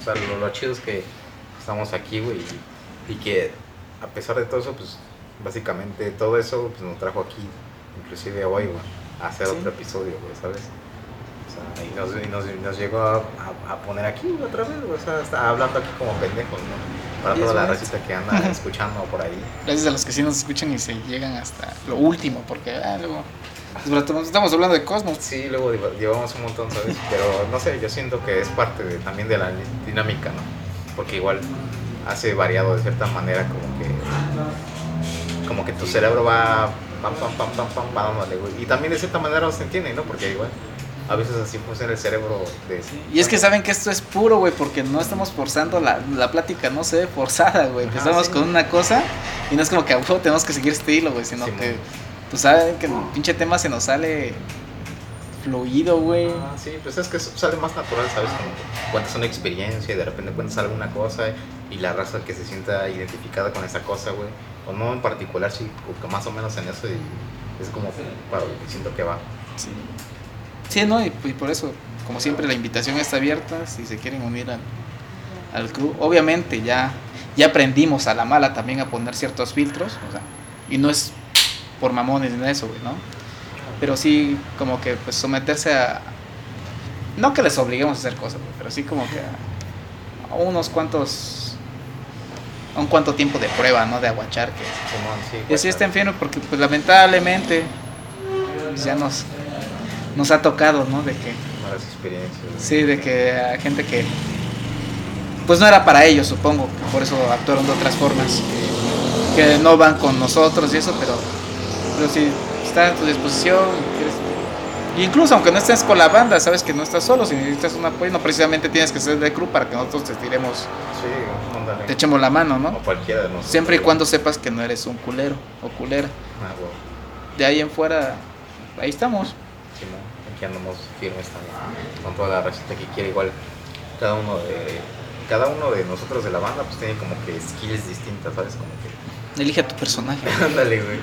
O sea, lo, lo chido es que estamos aquí, güey, y, y que a pesar de todo eso, pues, básicamente todo eso pues, nos trajo aquí, inclusive hoy, güey, a hacer Sí. otro episodio, güey, ¿sabes? O sea, y nos, y nos, y nos llegó a, a- a poner aquí otra vez, güey, o sea, está hablando aquí como pendejos, ¿no? Para toda la racita que anda escuchando por ahí. Gracias a los que sí nos escuchan y se llegan hasta lo último, porque ah, luego. Estamos- hablando de Cosmos. Sí, luego llevamos un montón, ¿sabes? Pero no sé, yo siento que es parte de- también de la dinámica, ¿no? Porque igual hace variado de cierta manera como que como que tu cerebro va pam pam pam pam pam dándole, güey. Y también de cierta manera se entiende, ¿no? Porque igual a veces así funciona el cerebro de Y es que saben que esto es puro, güey, porque no estamos forzando la, la plática, no se ve forzada, güey. Empezamos sí. con una cosa y no es como que a tenemos que seguir este hilo, güey, sino Simón. que, pues saben que el pinche tema se nos sale fluido, güey. Ah, sí, pues es que eso sale más natural, ¿sabes? Como que cuentas una experiencia y de repente cuentas alguna cosa y la raza que se sienta identificada con esa cosa, güey. O no en particular, sí, que más o menos en eso y es como para lo que siento que va. Sí, sí no, y, y por eso, como siempre, la invitación está abierta si se quieren unir al, al crew. Obviamente ya, ya aprendimos a la mala también a poner ciertos filtros, o sea, y no es por mamones ni eso, güey, ¿no? Pero sí como que pues someterse a... No que les obliguemos a hacer cosas, güey, pero sí como que a, a unos cuantos... A un cuanto tiempo de prueba, ¿no? De aguachar que... Sí, Y así está enfermo porque pues lamentablemente pues, ya nos, nos ha tocado, ¿no? De que, Malas experiencias. sí, de que hay gente que pues no era para ellos, supongo, que por eso actuaron de otras formas, que no van con nosotros y eso, pero, pero si está a tu disposición, quieres- y incluso aunque no estés con la banda, sabes que no estás solo, si necesitas un apoyo, no precisamente tienes que ser de crew para que nosotros te tiremos, Sí, te echemos la mano, O ¿no? cualquiera de nosotros. Siempre y cuando sepas que no eres un culero o culera. Ah, güey. De ahí en fuera, ahí estamos. Simón, aquí andamos firmes también. Con toda la receta que quiere, igual cada uno de cada uno de nosotros de la banda pues tiene como que skills distintas, ¿sabes? Como que Elige a tu personaje. Ándale, güey.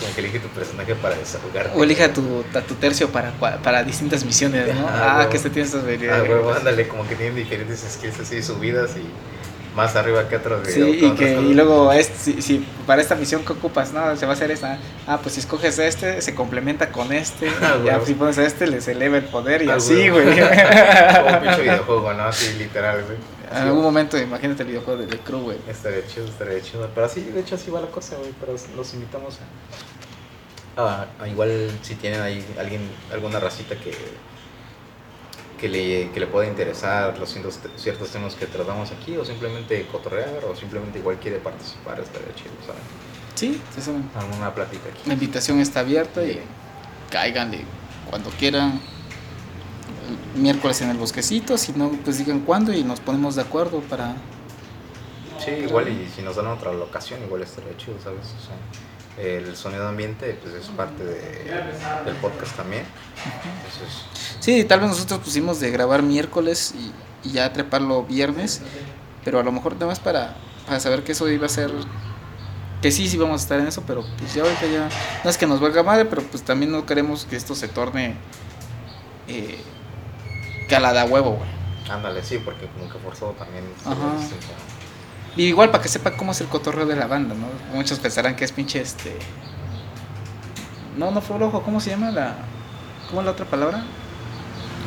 Como que elige tu personaje para desahogarte. O elige a tu, a tu tercio para, para distintas misiones, ¿no? Ah, Ah, que este tiene estas Ah, habilidades. huevo, ándale, como que tienen diferentes skills así subidas y más arriba que otros de Sí, y, que, y luego, si, si para esta misión que ocupas, no, se va a hacer esta. Ah, pues si escoges este, se complementa con este. Ah, ya, huevo. si pones a este, les eleva el poder y Ah, así, güey. Como un pinche videojuego, ¿no? Así literal, güey. En algún momento, imagínate el videojuego de The Crew, güey. Estaría chido, estaría chido. Pero así, de hecho, así va la cosa, güey. Pero los invitamos a. a- a igual si tienen ahí alguien, alguna racita que. Que le, que le pueda interesar los ciertos, ciertos temas que tratamos aquí, o simplemente cotorrear, o simplemente igual quiere participar, estaría chido, ¿saben? Sí, eso, Alguna plática aquí. la invitación está abierta y cáiganle cuando quieran. El miércoles en el bosquecito, si no, pues digan cuándo y nos ponemos de acuerdo para. Sí, igual y si nos dan otra locación, igual estaría chido, ¿sabes? O sea, el sonido ambiente pues es parte de- del podcast también. Entonces, Sí, tal vez nosotros pusimos de grabar miércoles y, y ya treparlo viernes, pero a lo mejor nada más para, para saber que eso iba a ser, que sí, sí vamos a estar en eso, pero pues ya ahorita ya, no es que nos valga madre, pero pues también no queremos que esto se torne eh, calada huevo, güey. ándale, sí, porque como que forzado también. Ajá. Y igual para que sepa cómo es el cotorreo de la banda, ¿no? Muchos pensarán que es pinche este... No, no fue ojo, ¿cómo se llama la... ¿Cómo es la otra palabra?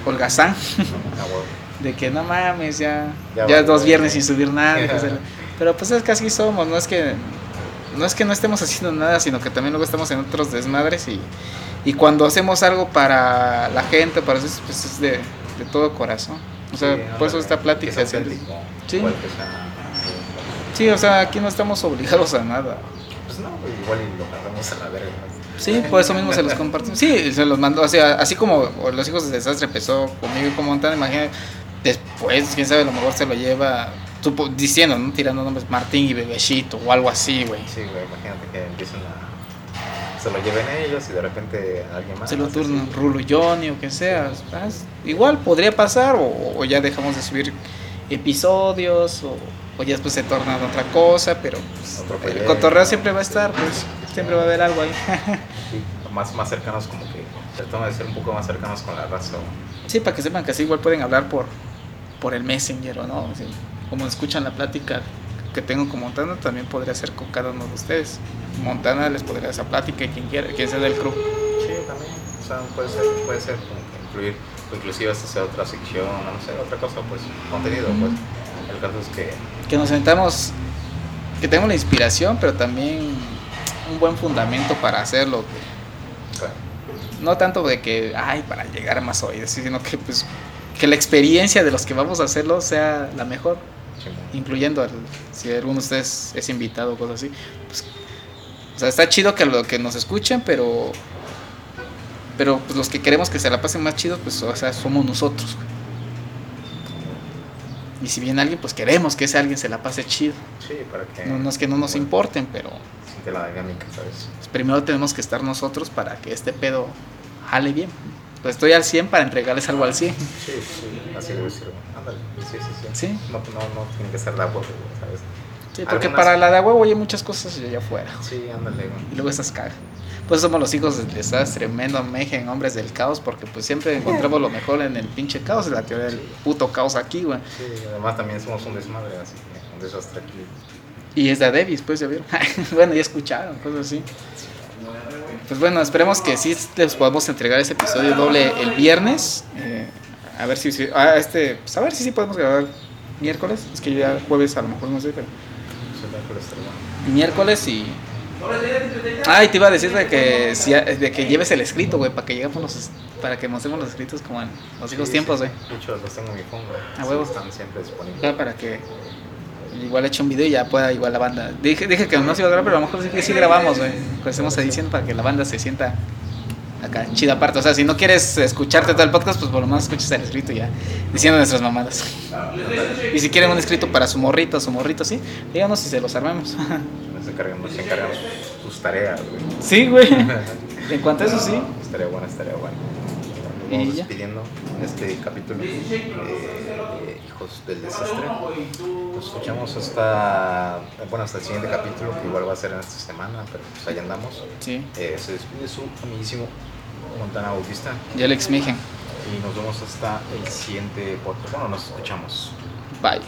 Holgazán. Ah. De que no mames, ya, Ya dos viernes sin subir nada. Pero pues es que así somos, no es que no es que no estemos haciendo nada, sino que también luego estamos en otros desmadres y, y cuando hacemos algo para la gente, para eso, pues es de, de todo corazón. O sea, Sí, por eso esta plática auténtico, Sí. Sí, o sea, aquí no estamos obligados a nada. Pues no, igual y lo mandamos a la verga. ¿no? Sí, por eso mismo se los compartimos. Sí, se los mandó, o sea, así como los hijos de desastre empezó conmigo y con Montana, imagínate, después, quién sabe, a lo mejor se lo lleva, supo- diciendo, ¿no? Tirando nombres Martín y Bebecito o algo así, güey. Sí, güey, imagínate que empiecen a. Se lo lleven ellos y de repente alguien más. Se lo así. turnan Rulo Johnny o que sea. ah, es- Igual podría pasar o, o ya dejamos de subir episodios o, o ya después se torna en otra cosa, pero pues, el cotorreo siempre va a estar, pues siempre va a haber algo ahí. Sí, más, más cercanos, como que tratamos de ser un poco más cercanos con la raza. Sí, para que sepan que así igual pueden hablar por, por el Messenger o no. Como escuchan la plática que tengo con Montana, también podría ser con cada uno de ustedes. Montana les podría esa plática y quien quiera, quien sea del crew. Sí, también. O sea, puede ser, puede ser como que incluir, o inclusive hasta sea otra sección, no sé, otra cosa, pues, contenido, pues. El caso es que, Que nos sentamos, que tengamos la inspiración, pero también un buen fundamento para hacerlo. claro, No tanto de que, ay, para llegar a más oídos, sino que pues que la experiencia de los que vamos a hacerlo sea la mejor. incluyendo al, si alguno de ustedes es invitado o cosas así. pues, o sea, está chido que lo que nos escuchen, pero pero pues los que queremos que se la pasen más chido, pues o sea, somos nosotros. güey. Y si viene alguien, pues queremos que ese alguien se la pase chido. Sí, para que. No, no es que no nos bueno, importen, pero siente la dinámica, ¿sabes? pues, primero tenemos que estar nosotros para que este pedo jale bien. Pues estoy al 100 para entregarles algo al 100. Sí, sí, así debe ser. Ándale, sí, sí, sí. Sí. No, no, no tiene que ser de acuerdo, güey, ¿sabes? Sí, porque Algunas- para la de a huevo hay muchas cosas allá afuera. Sí, ándale, güey. Y luego esas cagas. Pues somos los hijos del desastre, menos mejen, hombres del caos, porque pues siempre encontramos lo mejor en el pinche caos, en la teoría del puto caos aquí, güey. Sí, además también somos un desmadre, así un desastre aquí. Y es de Davis, pues ya vieron. bueno, ya escucharon, cosas así. Pues bueno, esperemos que sí les podamos entregar ese episodio doble el viernes. eh, a ver si, si- ah, este, pues a ver si sí podemos grabar miércoles. Es que ya jueves a lo mejor no sé, pero bueno. miércoles y Ah, y te iba a decir de que, si, de que lleves el escrito, güey, para que lleguemos los, para que mostremos los escritos como en los viejos Sí, tiempos, sí, güey. De hecho, los tengo en mi phone, güey. A Sí, huevo. Están siempre disponibles. Ya para que igual eche un video y ya pueda igual la banda. Dije, dije que no se iba a grabar, pero a lo mejor sí que sí grabamos, güey. Que hacemos edición para que la banda se sienta acá, chida aparte. O sea, si no quieres escucharte todo el podcast, pues por lo menos escuches el escrito ya, diciendo nuestras mamadas. Y si quieren un escrito para su morrito, su morrito, sí, díganos si se los armamos. Encargamos, tus tareas, güey. sí, güey. En cuanto a eso, sí. Estaría bueno, estaría bueno. vamos despidiendo en este capítulo. eh, hijos del desastre. Nos escuchamos hasta, bueno, hasta el siguiente capítulo, que igual va a ser en esta semana, pero pues ahí andamos. Sí. Eh, se despide su amiguísimo Montana Bautista Y Alex Migen. y nos vemos hasta el siguiente podcast. Bueno, nos escuchamos. Bye.